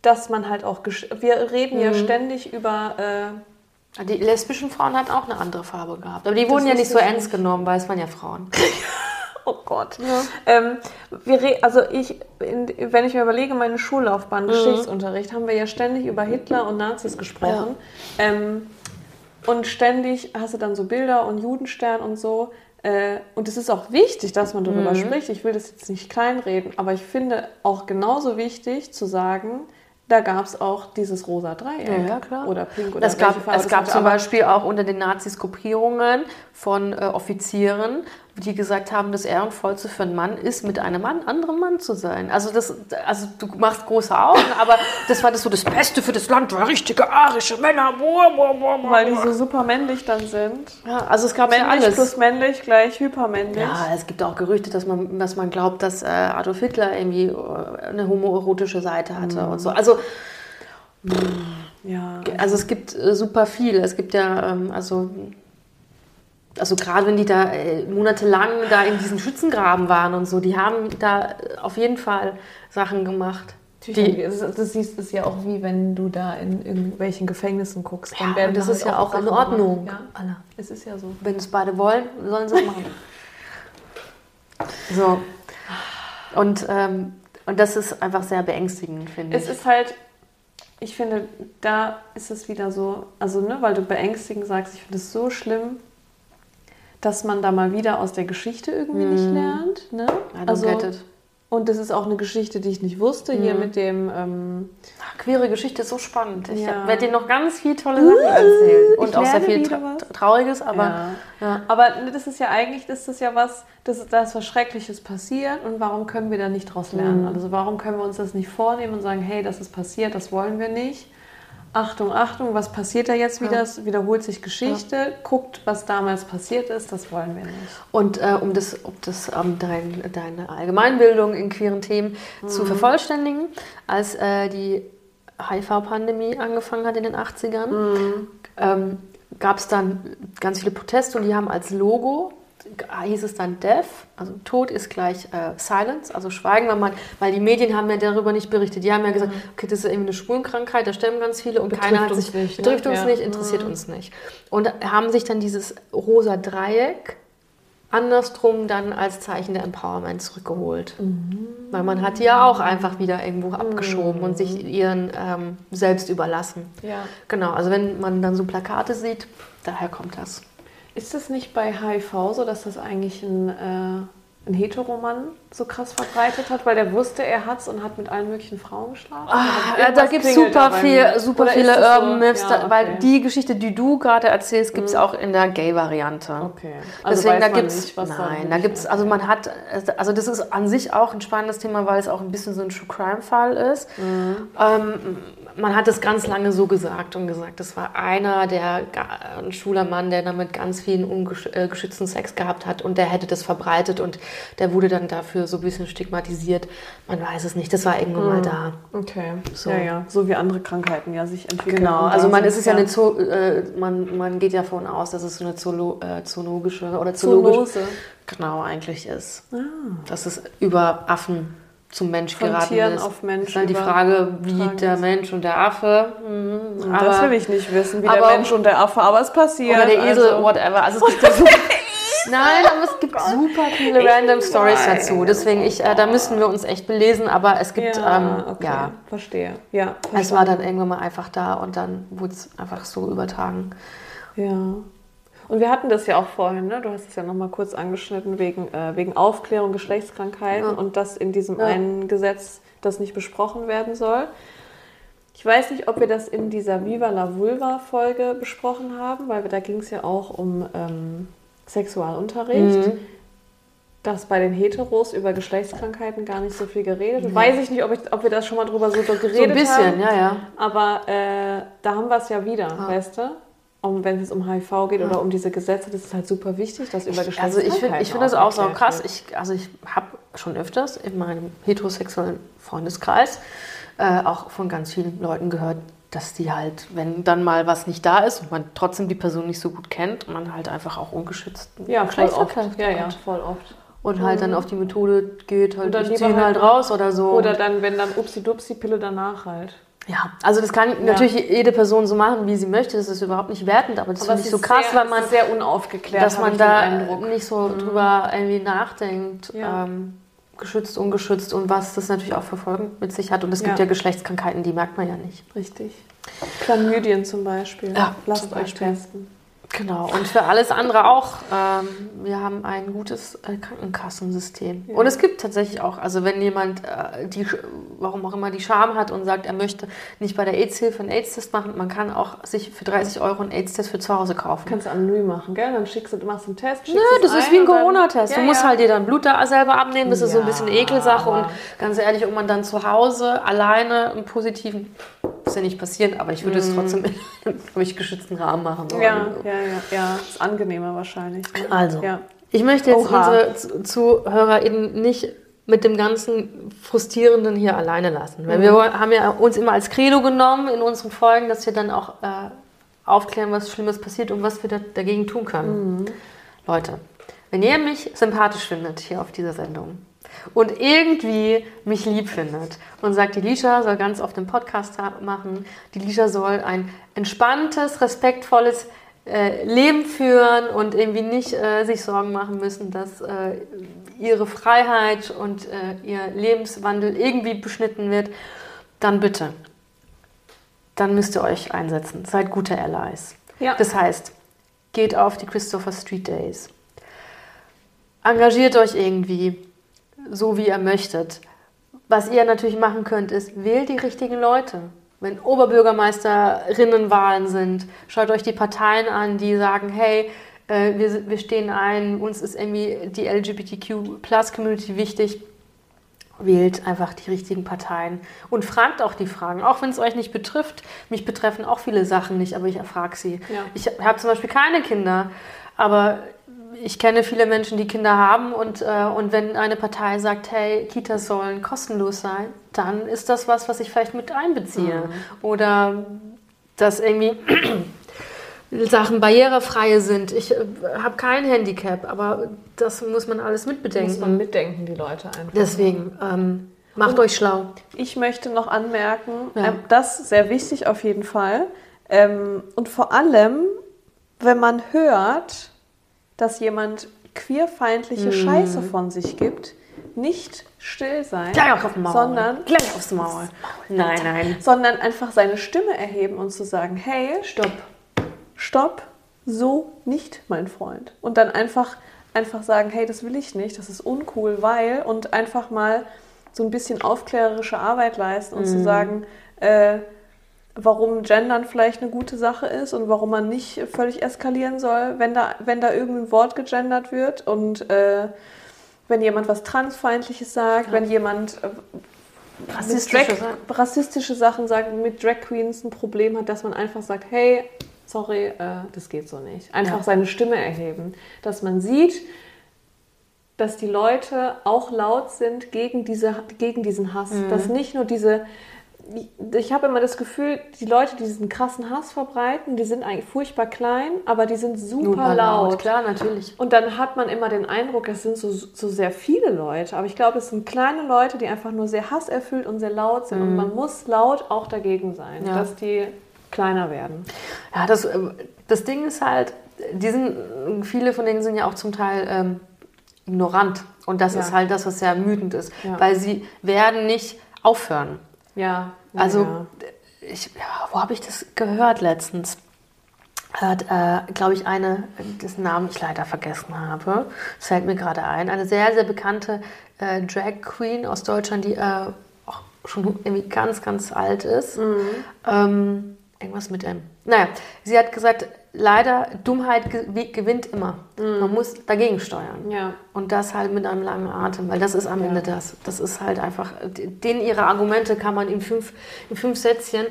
[SPEAKER 2] dass man halt auch. Wir reden
[SPEAKER 1] Mhm.
[SPEAKER 2] ja ständig über. Äh,
[SPEAKER 1] die lesbischen Frauen hatten auch eine andere Farbe gehabt. Aber die wurden ja nicht so ernst genommen, weil es waren ja Frauen.
[SPEAKER 2] oh Gott. Ähm, wir also ich, in, wenn ich mir überlege, meine Schullaufbahn, Geschichtsunterricht, haben wir ja ständig über Hitler und Nazis gesprochen. Ähm, und ständig hast du dann so Bilder und Judenstern und so. Äh, und es ist auch wichtig, dass man darüber spricht. Ich will das jetzt nicht kleinreden, aber ich finde auch genauso wichtig zu sagen, da gab es auch dieses rosa Dreieck. Oder pink oder
[SPEAKER 1] es gab,
[SPEAKER 2] Farbe
[SPEAKER 1] es gab zum Beispiel auch unter den Nazis Gruppierungen von äh, Offizieren, die gesagt haben, das Ehrenvollste für einen Mann ist, mit einem Mann, anderen Mann zu sein. Also, das, also du machst große Augen, aber das war das so das Beste für das Land, war richtige arische Männer. Boah, boah, boah.
[SPEAKER 2] Weil die so super männlich dann sind.
[SPEAKER 1] Ja, also es gab ja
[SPEAKER 2] Männlich
[SPEAKER 1] alles.
[SPEAKER 2] plus männlich gleich hypermännlich.
[SPEAKER 1] Ja, es gibt auch Gerüchte, dass man, dass man glaubt, dass äh, Adolf Hitler irgendwie äh, eine homoerotische Seite hatte und so. Also,
[SPEAKER 2] Ja.
[SPEAKER 1] also es gibt äh, super viel. Es gibt ja, ähm, also, also gerade wenn die da äh, monatelang da in diesen Schützengraben waren und so, die haben da äh, auf jeden Fall Sachen gemacht.
[SPEAKER 2] Die,
[SPEAKER 1] Die,
[SPEAKER 2] das, siehst es ja auch wie wenn du da in irgendwelchen Gefängnissen guckst.
[SPEAKER 1] ja,
[SPEAKER 2] werden
[SPEAKER 1] und das
[SPEAKER 2] da
[SPEAKER 1] ist
[SPEAKER 2] halt
[SPEAKER 1] ja auch in Ordnung.
[SPEAKER 2] Ja, es ist ja so.
[SPEAKER 1] Wenn es beide wollen, sollen sie es machen. so. Und, ähm, und das ist einfach sehr beängstigend, finde ich.
[SPEAKER 2] Es ist halt, ich finde, da ist es wieder so, also ne, weil du beängstigend sagst, ich finde es so schlimm, dass man da mal wieder aus der Geschichte irgendwie nicht lernt. Ne?
[SPEAKER 1] It.
[SPEAKER 2] Und das ist auch eine Geschichte, die ich nicht wusste, hier mit dem... Ähm,
[SPEAKER 1] Ach, queere Geschichte ist so spannend. Ich
[SPEAKER 2] Ja.
[SPEAKER 1] werde dir noch ganz viel tolle Sachen erzählen. Und
[SPEAKER 2] ich
[SPEAKER 1] auch sehr viel Tra. Trauriges, aber
[SPEAKER 2] ja.
[SPEAKER 1] ja.
[SPEAKER 2] Aber das ist ja eigentlich, das ist ja was, das ist, da ist was Schreckliches passiert und warum können wir da nicht draus lernen? Also warum können wir uns das nicht vornehmen und sagen, hey, das ist passiert, das wollen wir nicht. Achtung, Achtung, was passiert da jetzt wieder? Es wiederholt sich Geschichte. Guckt, was damals passiert ist, das wollen wir nicht.
[SPEAKER 1] Und äh, um das, um das ähm, dein, deine Allgemeinbildung in queeren Themen zu vervollständigen, als äh, die HIV-Pandemie angefangen hat in den 80ern, ähm, gab es dann ganz viele Proteste und die haben als Logo, hieß es dann Death, also Tod ist gleich äh, Silence, also Schweigen, weil, man, weil die Medien haben ja darüber nicht berichtet. Die haben ja gesagt, okay, das ist irgendwie eine Schwulenkrankheit, da sterben ganz viele und keiner hat
[SPEAKER 2] uns
[SPEAKER 1] sich,
[SPEAKER 2] nicht, ne?
[SPEAKER 1] betrifft uns
[SPEAKER 2] Ja.
[SPEAKER 1] nicht, interessiert uns nicht. Und haben sich dann dieses rosa Dreieck andersrum dann als Zeichen der Empowerment zurückgeholt. Weil man hat die ja auch einfach wieder irgendwo abgeschoben und sich ihren ähm, selbst überlassen.
[SPEAKER 2] Ja.
[SPEAKER 1] Genau, also wenn man dann so Plakate sieht, daher kommt das.
[SPEAKER 2] Ist es nicht bei HIV so, dass das eigentlich ein, äh, ein Heteromann so krass verbreitet hat, weil der wusste, er hat's und hat mit allen möglichen Frauen geschlafen?
[SPEAKER 1] Ah,
[SPEAKER 2] irgendwas
[SPEAKER 1] da gibt es super, viel, super
[SPEAKER 2] Oder
[SPEAKER 1] viele
[SPEAKER 2] das so?
[SPEAKER 1] Urban Myths,
[SPEAKER 2] Ja,
[SPEAKER 1] da, weil
[SPEAKER 2] okay.
[SPEAKER 1] die Geschichte, die du gerade erzählst, gibt es auch in der Gay-Variante.
[SPEAKER 2] Okay. Also
[SPEAKER 1] Deswegen, da
[SPEAKER 2] was da
[SPEAKER 1] nein, da gibt es, also man hat, also das ist an sich auch ein spannendes Thema, weil es auch ein bisschen so ein True Crime Fall ist.
[SPEAKER 2] Mhm.
[SPEAKER 1] Ähm, man hat es ganz lange so gesagt und gesagt, das war einer, der, ein schwuler Mann, der damit ganz vielen ungeschützten Sex gehabt hat und der hätte das verbreitet und der wurde dann dafür so ein bisschen stigmatisiert. Man weiß es nicht, das war irgendwann mal da.
[SPEAKER 2] Okay.
[SPEAKER 1] So.
[SPEAKER 2] Ja, ja. So wie andere Krankheiten ja sich entwickeln.
[SPEAKER 1] Genau, also man ist es ja, eine Zo äh, man, man geht ja davon aus, dass es so eine Zoolo äh, zoologische oder zoologische
[SPEAKER 2] Zoonose.
[SPEAKER 1] genau eigentlich ist. Dass es über Affen zum Mensch
[SPEAKER 2] Von
[SPEAKER 1] geraten
[SPEAKER 2] Tieren
[SPEAKER 1] ist.
[SPEAKER 2] auf Mensch
[SPEAKER 1] Ist dann die
[SPEAKER 2] über-
[SPEAKER 1] Frage, wie der Mensch und der Affe. Mhm,
[SPEAKER 2] das
[SPEAKER 1] aber-
[SPEAKER 2] will ich nicht wissen, wie
[SPEAKER 1] aber-
[SPEAKER 2] der Mensch und der Affe, aber es passiert.
[SPEAKER 1] Oder der Esel,
[SPEAKER 2] also.
[SPEAKER 1] whatever. Also es gibt super, Nein, aber es gibt super viele random Stories dazu. Deswegen, ich, äh, da müssen wir uns echt belesen, aber es gibt,
[SPEAKER 2] Ja,
[SPEAKER 1] ähm,
[SPEAKER 2] okay.
[SPEAKER 1] ja,
[SPEAKER 2] Verstehe. Ja.
[SPEAKER 1] es war dann irgendwann mal einfach da und dann wurde es einfach so übertragen.
[SPEAKER 2] Ja. Und wir hatten das ja auch vorhin, ne? du hast es ja nochmal kurz angeschnitten, wegen, äh, wegen Aufklärung Geschlechtskrankheiten
[SPEAKER 1] Ja.
[SPEAKER 2] und dass in diesem
[SPEAKER 1] Ja.
[SPEAKER 2] einen Gesetz das nicht besprochen werden soll. Ich weiß nicht, ob wir das in dieser Viva la Vulva Folge besprochen haben, weil da ging es ja auch um ähm, Sexualunterricht.
[SPEAKER 1] Mhm.
[SPEAKER 2] dass bei den Heteros über Geschlechtskrankheiten gar nicht so viel geredet wird. Weiß ich nicht, ob, ich, ob wir das schon mal drüber so geredet haben. So
[SPEAKER 1] ein bisschen, haben. ja, ja.
[SPEAKER 2] Aber äh, da haben wir es ja wieder, ja. weißt du? Um, wenn es um HIV geht ja. oder um diese Gesetze, das ist halt super wichtig, dass über Geschlechtskrankheiten
[SPEAKER 1] Also ich finde ich find das auch so krass. Ich, also ich habe schon öfters in meinem heterosexuellen Freundeskreis äh, auch von ganz vielen Leuten gehört, dass die halt, wenn dann mal was nicht da ist und man trotzdem die Person nicht so gut kennt, man halt einfach auch ungeschützt
[SPEAKER 2] ja, voll oft. Ja, ja, voll oft.
[SPEAKER 1] Und halt dann mhm. auf die Methode geht, halt, oder ich halt, halt raus oder so.
[SPEAKER 2] Oder dann, wenn dann Upsi-Dupsi-Pille danach halt.
[SPEAKER 1] Ja, also das kann ja. natürlich jede Person so machen, wie sie möchte. Das ist überhaupt nicht wertend, aber das finde ich so krass,
[SPEAKER 2] sehr,
[SPEAKER 1] weil man
[SPEAKER 2] sehr unaufgeklärt,
[SPEAKER 1] dass man da nicht so mhm. drüber irgendwie nachdenkt. Ja. Ähm, geschützt, ungeschützt und was das natürlich auch für Folgen mit sich hat. Und es gibt ja, ja Geschlechtskrankheiten, die merkt man ja nicht.
[SPEAKER 2] Richtig. Chlamydien zum Beispiel. Ja, Lasst euch testen.
[SPEAKER 1] Genau, und für alles andere auch. Ähm, wir haben ein gutes äh, Krankenkassensystem. Ja. Und es gibt tatsächlich auch, also wenn jemand, äh, die, warum auch immer, die Scham hat und sagt, er möchte nicht bei der AIDS-Hilfe einen AIDS-Test machen, man kann auch sich für 30 Euro einen AIDS-Test für zu Hause kaufen.
[SPEAKER 2] Kannst du anonym machen, gell? Dann schickst du, machst einen Test.
[SPEAKER 1] Ja, das ist wie ein Corona-Test. Ja, du musst ja. halt dir dann Blut da selber abnehmen, das ist so ein bisschen Ekelsache. Und ganz ehrlich, ob man dann zu Hause alleine einen positiven muss ja nicht passieren, aber ich würde mm. es mhm. trotzdem in einem geschützten Rahmen machen.
[SPEAKER 2] Ja, ja, ja, ja. Ist angenehmer wahrscheinlich. Ne?
[SPEAKER 1] Also,
[SPEAKER 2] ja.
[SPEAKER 1] ich möchte jetzt Oha. unsere ZuhörerInnen nicht mit dem ganzen Frustrierenden hier alleine lassen. Weil mhm. wir haben ja uns immer als Credo genommen in unseren Folgen, dass wir dann auch äh, aufklären, was Schlimmes passiert und was wir da, dagegen tun können. Mhm. Leute, wenn ihr mich sympathisch findet hier auf dieser Sendung, und irgendwie mich lieb findet und sagt, die Lisha soll ganz oft den Podcast machen, die Lisha soll ein entspanntes, respektvolles äh, Leben führen und irgendwie nicht äh, sich Sorgen machen müssen, dass äh, ihre Freiheit und äh, ihr Lebenswandel irgendwie beschnitten wird, dann bitte, dann müsst ihr euch einsetzen. Seid gute Allies. Ja. Das heißt, geht auf die Christopher Street Days. Engagiert euch irgendwie so, wie ihr möchtet. Was ihr natürlich machen könnt, ist, wählt die richtigen Leute. Wenn Oberbürgermeisterinnenwahlen sind, schaut euch die Parteien an, die sagen, hey, äh, wir, wir stehen ein, uns ist irgendwie die LGBTQ-Plus-Community wichtig. Wählt einfach die richtigen Parteien und fragt auch die Fragen, auch wenn es euch nicht betrifft. Mich betreffen auch viele Sachen nicht, aber ich erfrage sie. Ja. Ich habe zum Beispiel keine Kinder, aber ich kenne viele Menschen, die Kinder haben und, äh, und wenn eine Partei sagt, hey, Kitas sollen kostenlos sein, dann ist das was, was ich vielleicht mit einbeziehe. Mhm. Oder dass irgendwie Sachen barrierefreie sind. Ich äh, habe kein Handicap, aber das muss man alles mitbedenken. Muss
[SPEAKER 2] man mitdenken, die Leute einfach.
[SPEAKER 1] Deswegen, ähm, macht und euch schlau.
[SPEAKER 2] Ich möchte noch anmerken, ja. äh, das ist sehr wichtig auf jeden Fall. Ähm, und vor allem, wenn man hört, dass jemand queerfeindliche mm. Scheiße von sich gibt, nicht still sein, sondern
[SPEAKER 1] gleich aufs Maul.
[SPEAKER 2] Nein, nein. Sondern einfach seine Stimme erheben und zu sagen, hey, stopp, stopp, so nicht, mein Freund. Und dann einfach einfach sagen, hey, das will ich nicht, das ist uncool, weil und einfach mal so ein bisschen aufklärerische Arbeit leisten und mm. zu mhm. sagen, äh, warum Gendern vielleicht eine gute Sache ist und warum man nicht völlig eskalieren soll, wenn da, wenn da irgendein Wort gegendert wird und äh, wenn jemand was Transfeindliches sagt, ja. wenn jemand äh, rassistische, Drag, Sachen. rassistische Sachen sagt, mit Drag Queens ein Problem hat, dass man einfach sagt, hey, sorry, äh, das geht so nicht. Einfach ja. seine Stimme erheben, dass man sieht, dass die Leute auch laut sind gegen, diese, gegen diesen Hass. Mhm. Dass nicht nur diese ich habe immer das Gefühl, die Leute, die diesen krassen Hass verbreiten, die sind eigentlich furchtbar klein, aber die sind super laut. laut.
[SPEAKER 1] Klar, natürlich.
[SPEAKER 2] Und dann hat man immer den Eindruck, es sind so, so sehr viele Leute. Aber ich glaube, es sind kleine Leute, die einfach nur sehr hasserfüllt und sehr laut sind. Mhm. Und man muss laut auch dagegen sein, ja. dass die kleiner werden.
[SPEAKER 1] Ja, das, äh, das Ding ist halt, die sind, viele von denen sind ja auch zum Teil ähm, ignorant. Und das ja. ist halt das, was sehr ermüdend ist. Ja. Weil sie werden nicht aufhören.
[SPEAKER 2] Ja.
[SPEAKER 1] Also, ja. Ich, ja, wo habe ich das gehört letztens? Hat, äh, glaube ich, eine, dessen Namen ich leider vergessen habe, das fällt mir gerade ein, eine sehr, sehr bekannte äh, Drag Queen aus Deutschland, die äh, auch schon irgendwie ganz, ganz alt ist. Mhm. Ähm, irgendwas mit M. Naja, sie hat gesagt, leider, Dummheit ge gewinnt immer. Man muss dagegen steuern.
[SPEAKER 2] Ja.
[SPEAKER 1] Und das halt mit einem langen Atem, weil das ist am Ende das. Das ist halt einfach, denen ihre Argumente kann man in fünf, in fünf Sätzchen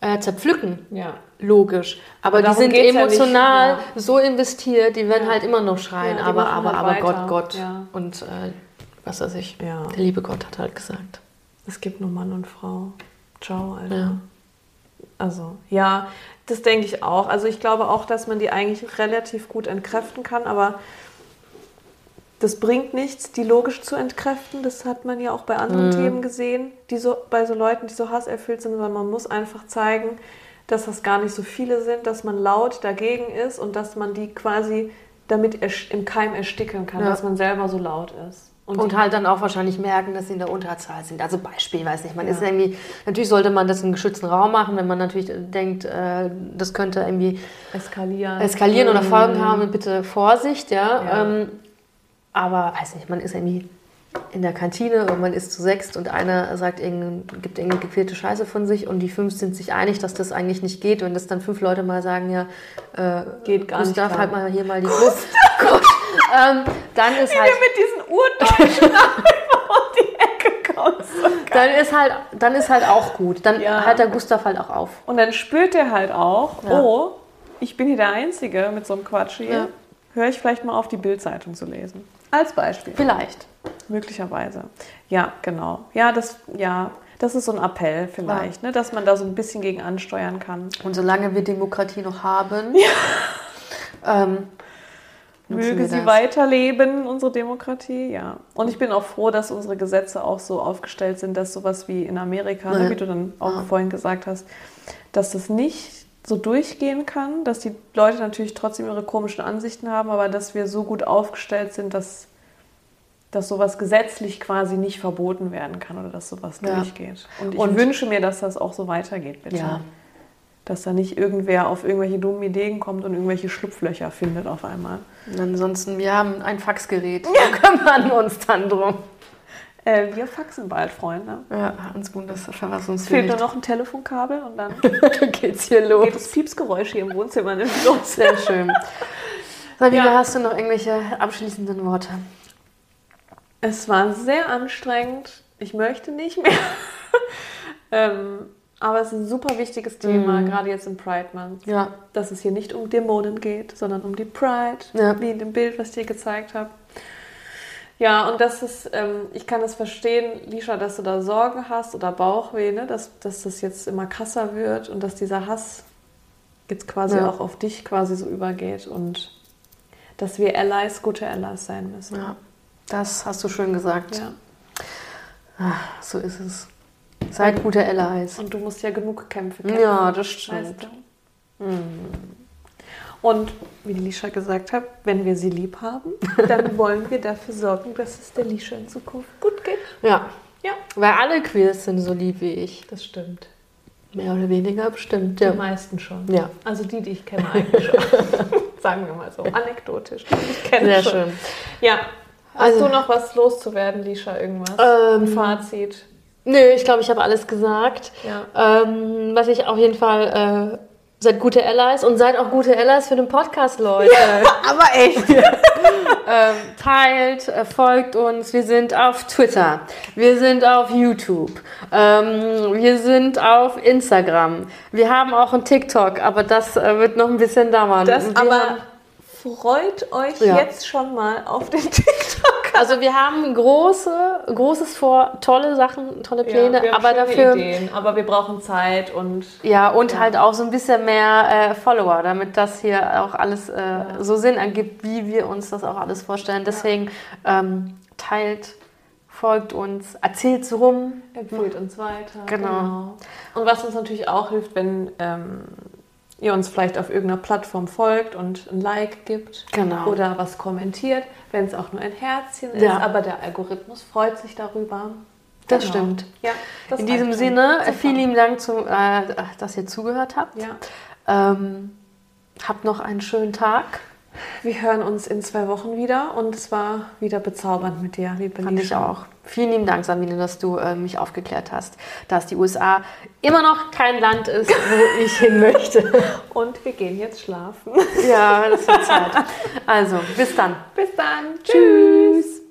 [SPEAKER 1] äh, zerpflücken.
[SPEAKER 2] Ja.
[SPEAKER 1] Logisch. Aber die sind
[SPEAKER 2] geht's ja
[SPEAKER 1] emotional
[SPEAKER 2] nicht,
[SPEAKER 1] so investiert, die werden
[SPEAKER 2] Ja.
[SPEAKER 1] halt immer noch schreien.
[SPEAKER 2] Ja,
[SPEAKER 1] aber, aber,
[SPEAKER 2] halt
[SPEAKER 1] aber
[SPEAKER 2] weiter.
[SPEAKER 1] Gott, Gott.
[SPEAKER 2] Ja.
[SPEAKER 1] Und äh, was weiß ich.
[SPEAKER 2] Ja.
[SPEAKER 1] Der liebe Gott hat halt gesagt.
[SPEAKER 2] Es gibt nur Mann und Frau. Ciao, Alter.
[SPEAKER 1] Ja.
[SPEAKER 2] Also, ja, das denke ich auch. Also ich glaube auch, dass man die eigentlich relativ gut entkräften kann, aber das bringt nichts, die logisch zu entkräften. Das hat man ja auch bei anderen Themen gesehen, die so, bei so Leuten, die so hasserfüllt sind, sondern man muss einfach zeigen, dass das gar nicht so viele sind, dass man laut dagegen ist und dass man die quasi damit ersch- im Keim ersticken kann,
[SPEAKER 1] Ja.
[SPEAKER 2] dass man selber so laut ist.
[SPEAKER 1] Und,
[SPEAKER 2] die-
[SPEAKER 1] halt dann auch wahrscheinlich merken, dass sie in der Unterzahl sind. Also Beispiel, weiß nicht, man
[SPEAKER 2] Ja.
[SPEAKER 1] ist irgendwie, natürlich sollte man das in einem geschützten Raum machen, wenn man natürlich denkt, äh, das könnte irgendwie
[SPEAKER 2] eskalieren.
[SPEAKER 1] eskalieren oder Folgen haben, bitte Vorsicht, ja.
[SPEAKER 2] Ja.
[SPEAKER 1] Ähm, aber weiß nicht, man ist irgendwie in der Kantine und man ist zu sechst und einer sagt irgendein, gibt irgendeine gequälte Scheiße von sich und die fünf sind sich einig, dass das eigentlich nicht geht und dass dann fünf Leute mal sagen, ja, äh,
[SPEAKER 2] Geht gar nicht
[SPEAKER 1] Gustav,
[SPEAKER 2] klar.
[SPEAKER 1] halt mal hier mal die Luft. Ähm, dann ist halt...
[SPEAKER 2] mit diesen urdeutschen um die Ecke kommst.
[SPEAKER 1] Dann ist halt, dann ist halt auch gut. Dann
[SPEAKER 2] Ja.
[SPEAKER 1] hört der Gustav halt auch auf.
[SPEAKER 2] Und dann spürt er halt auch,
[SPEAKER 1] Ja.
[SPEAKER 2] oh, ich bin hier der Einzige mit so einem Quatsch hier.
[SPEAKER 1] Ja.
[SPEAKER 2] Höre ich vielleicht mal auf, die Bildzeitung zu lesen. Als Beispiel.
[SPEAKER 1] Vielleicht.
[SPEAKER 2] Möglicherweise. Ja, genau. Ja, das, ja, das ist so ein Appell vielleicht, ne, dass man da so ein bisschen gegen ansteuern kann.
[SPEAKER 1] Und solange wir Demokratie noch haben, ähm, nutzen
[SPEAKER 2] Möge sie
[SPEAKER 1] das.
[SPEAKER 2] weiterleben, unsere Demokratie, ja. Und ich bin auch froh, dass unsere Gesetze auch so aufgestellt sind, dass sowas wie in Amerika,
[SPEAKER 1] Ja.
[SPEAKER 2] ne, wie du dann auch
[SPEAKER 1] Ja.
[SPEAKER 2] vorhin gesagt hast, dass das nicht so durchgehen kann, dass die Leute natürlich trotzdem ihre komischen Ansichten haben, aber dass wir so gut aufgestellt sind, dass, dass sowas gesetzlich quasi nicht verboten werden kann oder dass sowas
[SPEAKER 1] Ja.
[SPEAKER 2] durchgeht. Und ich
[SPEAKER 1] Und-
[SPEAKER 2] wünsche mir, dass das auch so weitergeht, bitte.
[SPEAKER 1] Ja.
[SPEAKER 2] Dass da nicht irgendwer auf irgendwelche dummen Ideen kommt und irgendwelche Schlupflöcher findet auf einmal.
[SPEAKER 1] Und ansonsten, wir haben ein Faxgerät. Wir kümmern uns dann drum.
[SPEAKER 2] Äh, wir faxen bald, Freunde.
[SPEAKER 1] Ja, ans Bundesverfassungsgericht.
[SPEAKER 2] Es fehlt nur noch ein Telefonkabel und dann
[SPEAKER 1] Dann geht's hier los.
[SPEAKER 2] geht das Piepsgeräusch hier im Wohnzimmer nämlich los.
[SPEAKER 1] Sehr schön. Sabine,
[SPEAKER 2] Ja.
[SPEAKER 1] hast du noch irgendwelche abschließenden Worte?
[SPEAKER 2] Es war sehr anstrengend. Ich möchte nicht mehr. ähm, aber es ist ein super wichtiges Thema,
[SPEAKER 1] Mhm.
[SPEAKER 2] gerade jetzt im Pride Month.
[SPEAKER 1] Ja.
[SPEAKER 2] Dass es hier nicht um Dämonen geht, sondern um die Pride,
[SPEAKER 1] Ja.
[SPEAKER 2] wie in dem Bild, was ich dir gezeigt habe. Ja, und das ist, ähm, ich kann das verstehen, Lisha, dass du da Sorgen hast oder Bauchweh, ne? dass, dass das jetzt immer krasser wird und dass dieser Hass jetzt quasi
[SPEAKER 1] Ja.
[SPEAKER 2] auch auf dich quasi so übergeht und dass wir Allies, gute Allies sein müssen.
[SPEAKER 1] ja. Das hast du schön gesagt.
[SPEAKER 2] Ja.
[SPEAKER 1] Ah, so ist es. Seid gute Allies.
[SPEAKER 2] Und du musst ja genug Kämpfe kämpfen.
[SPEAKER 1] Ja, das
[SPEAKER 2] weißt
[SPEAKER 1] stimmt.
[SPEAKER 2] du? Und wie die Lisha gesagt hat, wenn wir sie lieb haben, dann wollen wir dafür sorgen, dass es der Lisha in Zukunft gut geht.
[SPEAKER 1] Ja.
[SPEAKER 2] Ja,
[SPEAKER 1] Weil alle Queers sind so lieb wie ich.
[SPEAKER 2] das stimmt.
[SPEAKER 1] Mehr oder weniger bestimmt.
[SPEAKER 2] Die
[SPEAKER 1] Ja.
[SPEAKER 2] meisten schon.
[SPEAKER 1] Ja.
[SPEAKER 2] Also die, die ich kenne eigentlich schon. Sagen wir mal so, anekdotisch. Die ich kenne
[SPEAKER 1] Sehr
[SPEAKER 2] schon.
[SPEAKER 1] schön.
[SPEAKER 2] Ja. Hast
[SPEAKER 1] Also-
[SPEAKER 2] du noch was loszuwerden, Lisha? Irgendwas?
[SPEAKER 1] Ähm,
[SPEAKER 2] Ein Fazit?
[SPEAKER 1] Nö, ich glaube, ich habe alles gesagt.
[SPEAKER 2] Ja.
[SPEAKER 1] Ähm, was ich auf jeden Fall, äh, seid gute Allies und seid auch gute Allies für den Podcast, Leute.
[SPEAKER 2] Aber echt.
[SPEAKER 1] ähm, teilt, äh, folgt uns. Wir sind auf Twitter. Wir sind auf YouTube. Ähm, wir sind auf Instagram. Wir haben auch einen TikTok, aber das äh, wird noch ein bisschen dauern.
[SPEAKER 2] Das
[SPEAKER 1] wir
[SPEAKER 2] aber freut euch
[SPEAKER 1] Ja.
[SPEAKER 2] jetzt schon mal auf den TikTok.
[SPEAKER 1] also wir haben große, großes vor, tolle Sachen, tolle Pläne,
[SPEAKER 2] wir haben
[SPEAKER 1] aber dafür
[SPEAKER 2] Ideen, aber wir brauchen Zeit und
[SPEAKER 1] Ja, und halt auch so ein bisschen mehr äh, Follower, damit das hier auch alles äh, so Sinn ergibt, wie wir uns das auch alles vorstellen. Deswegen ähm, teilt, folgt uns, erzählt rum.
[SPEAKER 2] empfiehlt uns weiter.
[SPEAKER 1] Genau.
[SPEAKER 2] Und was uns natürlich auch hilft, wenn ähm, ihr uns vielleicht auf irgendeiner Plattform folgt und ein Like gibt
[SPEAKER 1] Genau.
[SPEAKER 2] oder was kommentiert, wenn es auch nur ein Herzchen ist,
[SPEAKER 1] Ja.
[SPEAKER 2] aber der Algorithmus freut sich darüber.
[SPEAKER 1] Das
[SPEAKER 2] Genau.
[SPEAKER 1] stimmt.
[SPEAKER 2] Ja, das
[SPEAKER 1] In diesem. Sinne,
[SPEAKER 2] Super.
[SPEAKER 1] vielen lieben Dank, zum, äh, dass ihr zugehört habt.
[SPEAKER 2] Ja.
[SPEAKER 1] Ähm, habt noch einen schönen Tag
[SPEAKER 2] Wir hören uns in zwei Wochen wieder und es war wieder bezaubernd mit dir, liebe
[SPEAKER 1] Fand ich
[SPEAKER 2] Lisha.
[SPEAKER 1] auch. Vielen lieben Dank, Sabine, dass du äh, mich aufgeklärt hast, dass die USA immer noch kein Land ist, wo ich hin möchte.
[SPEAKER 2] Und wir gehen jetzt schlafen.
[SPEAKER 1] Ja, das wird Zeit. Also, bis dann.
[SPEAKER 2] Bis dann. Tschüss.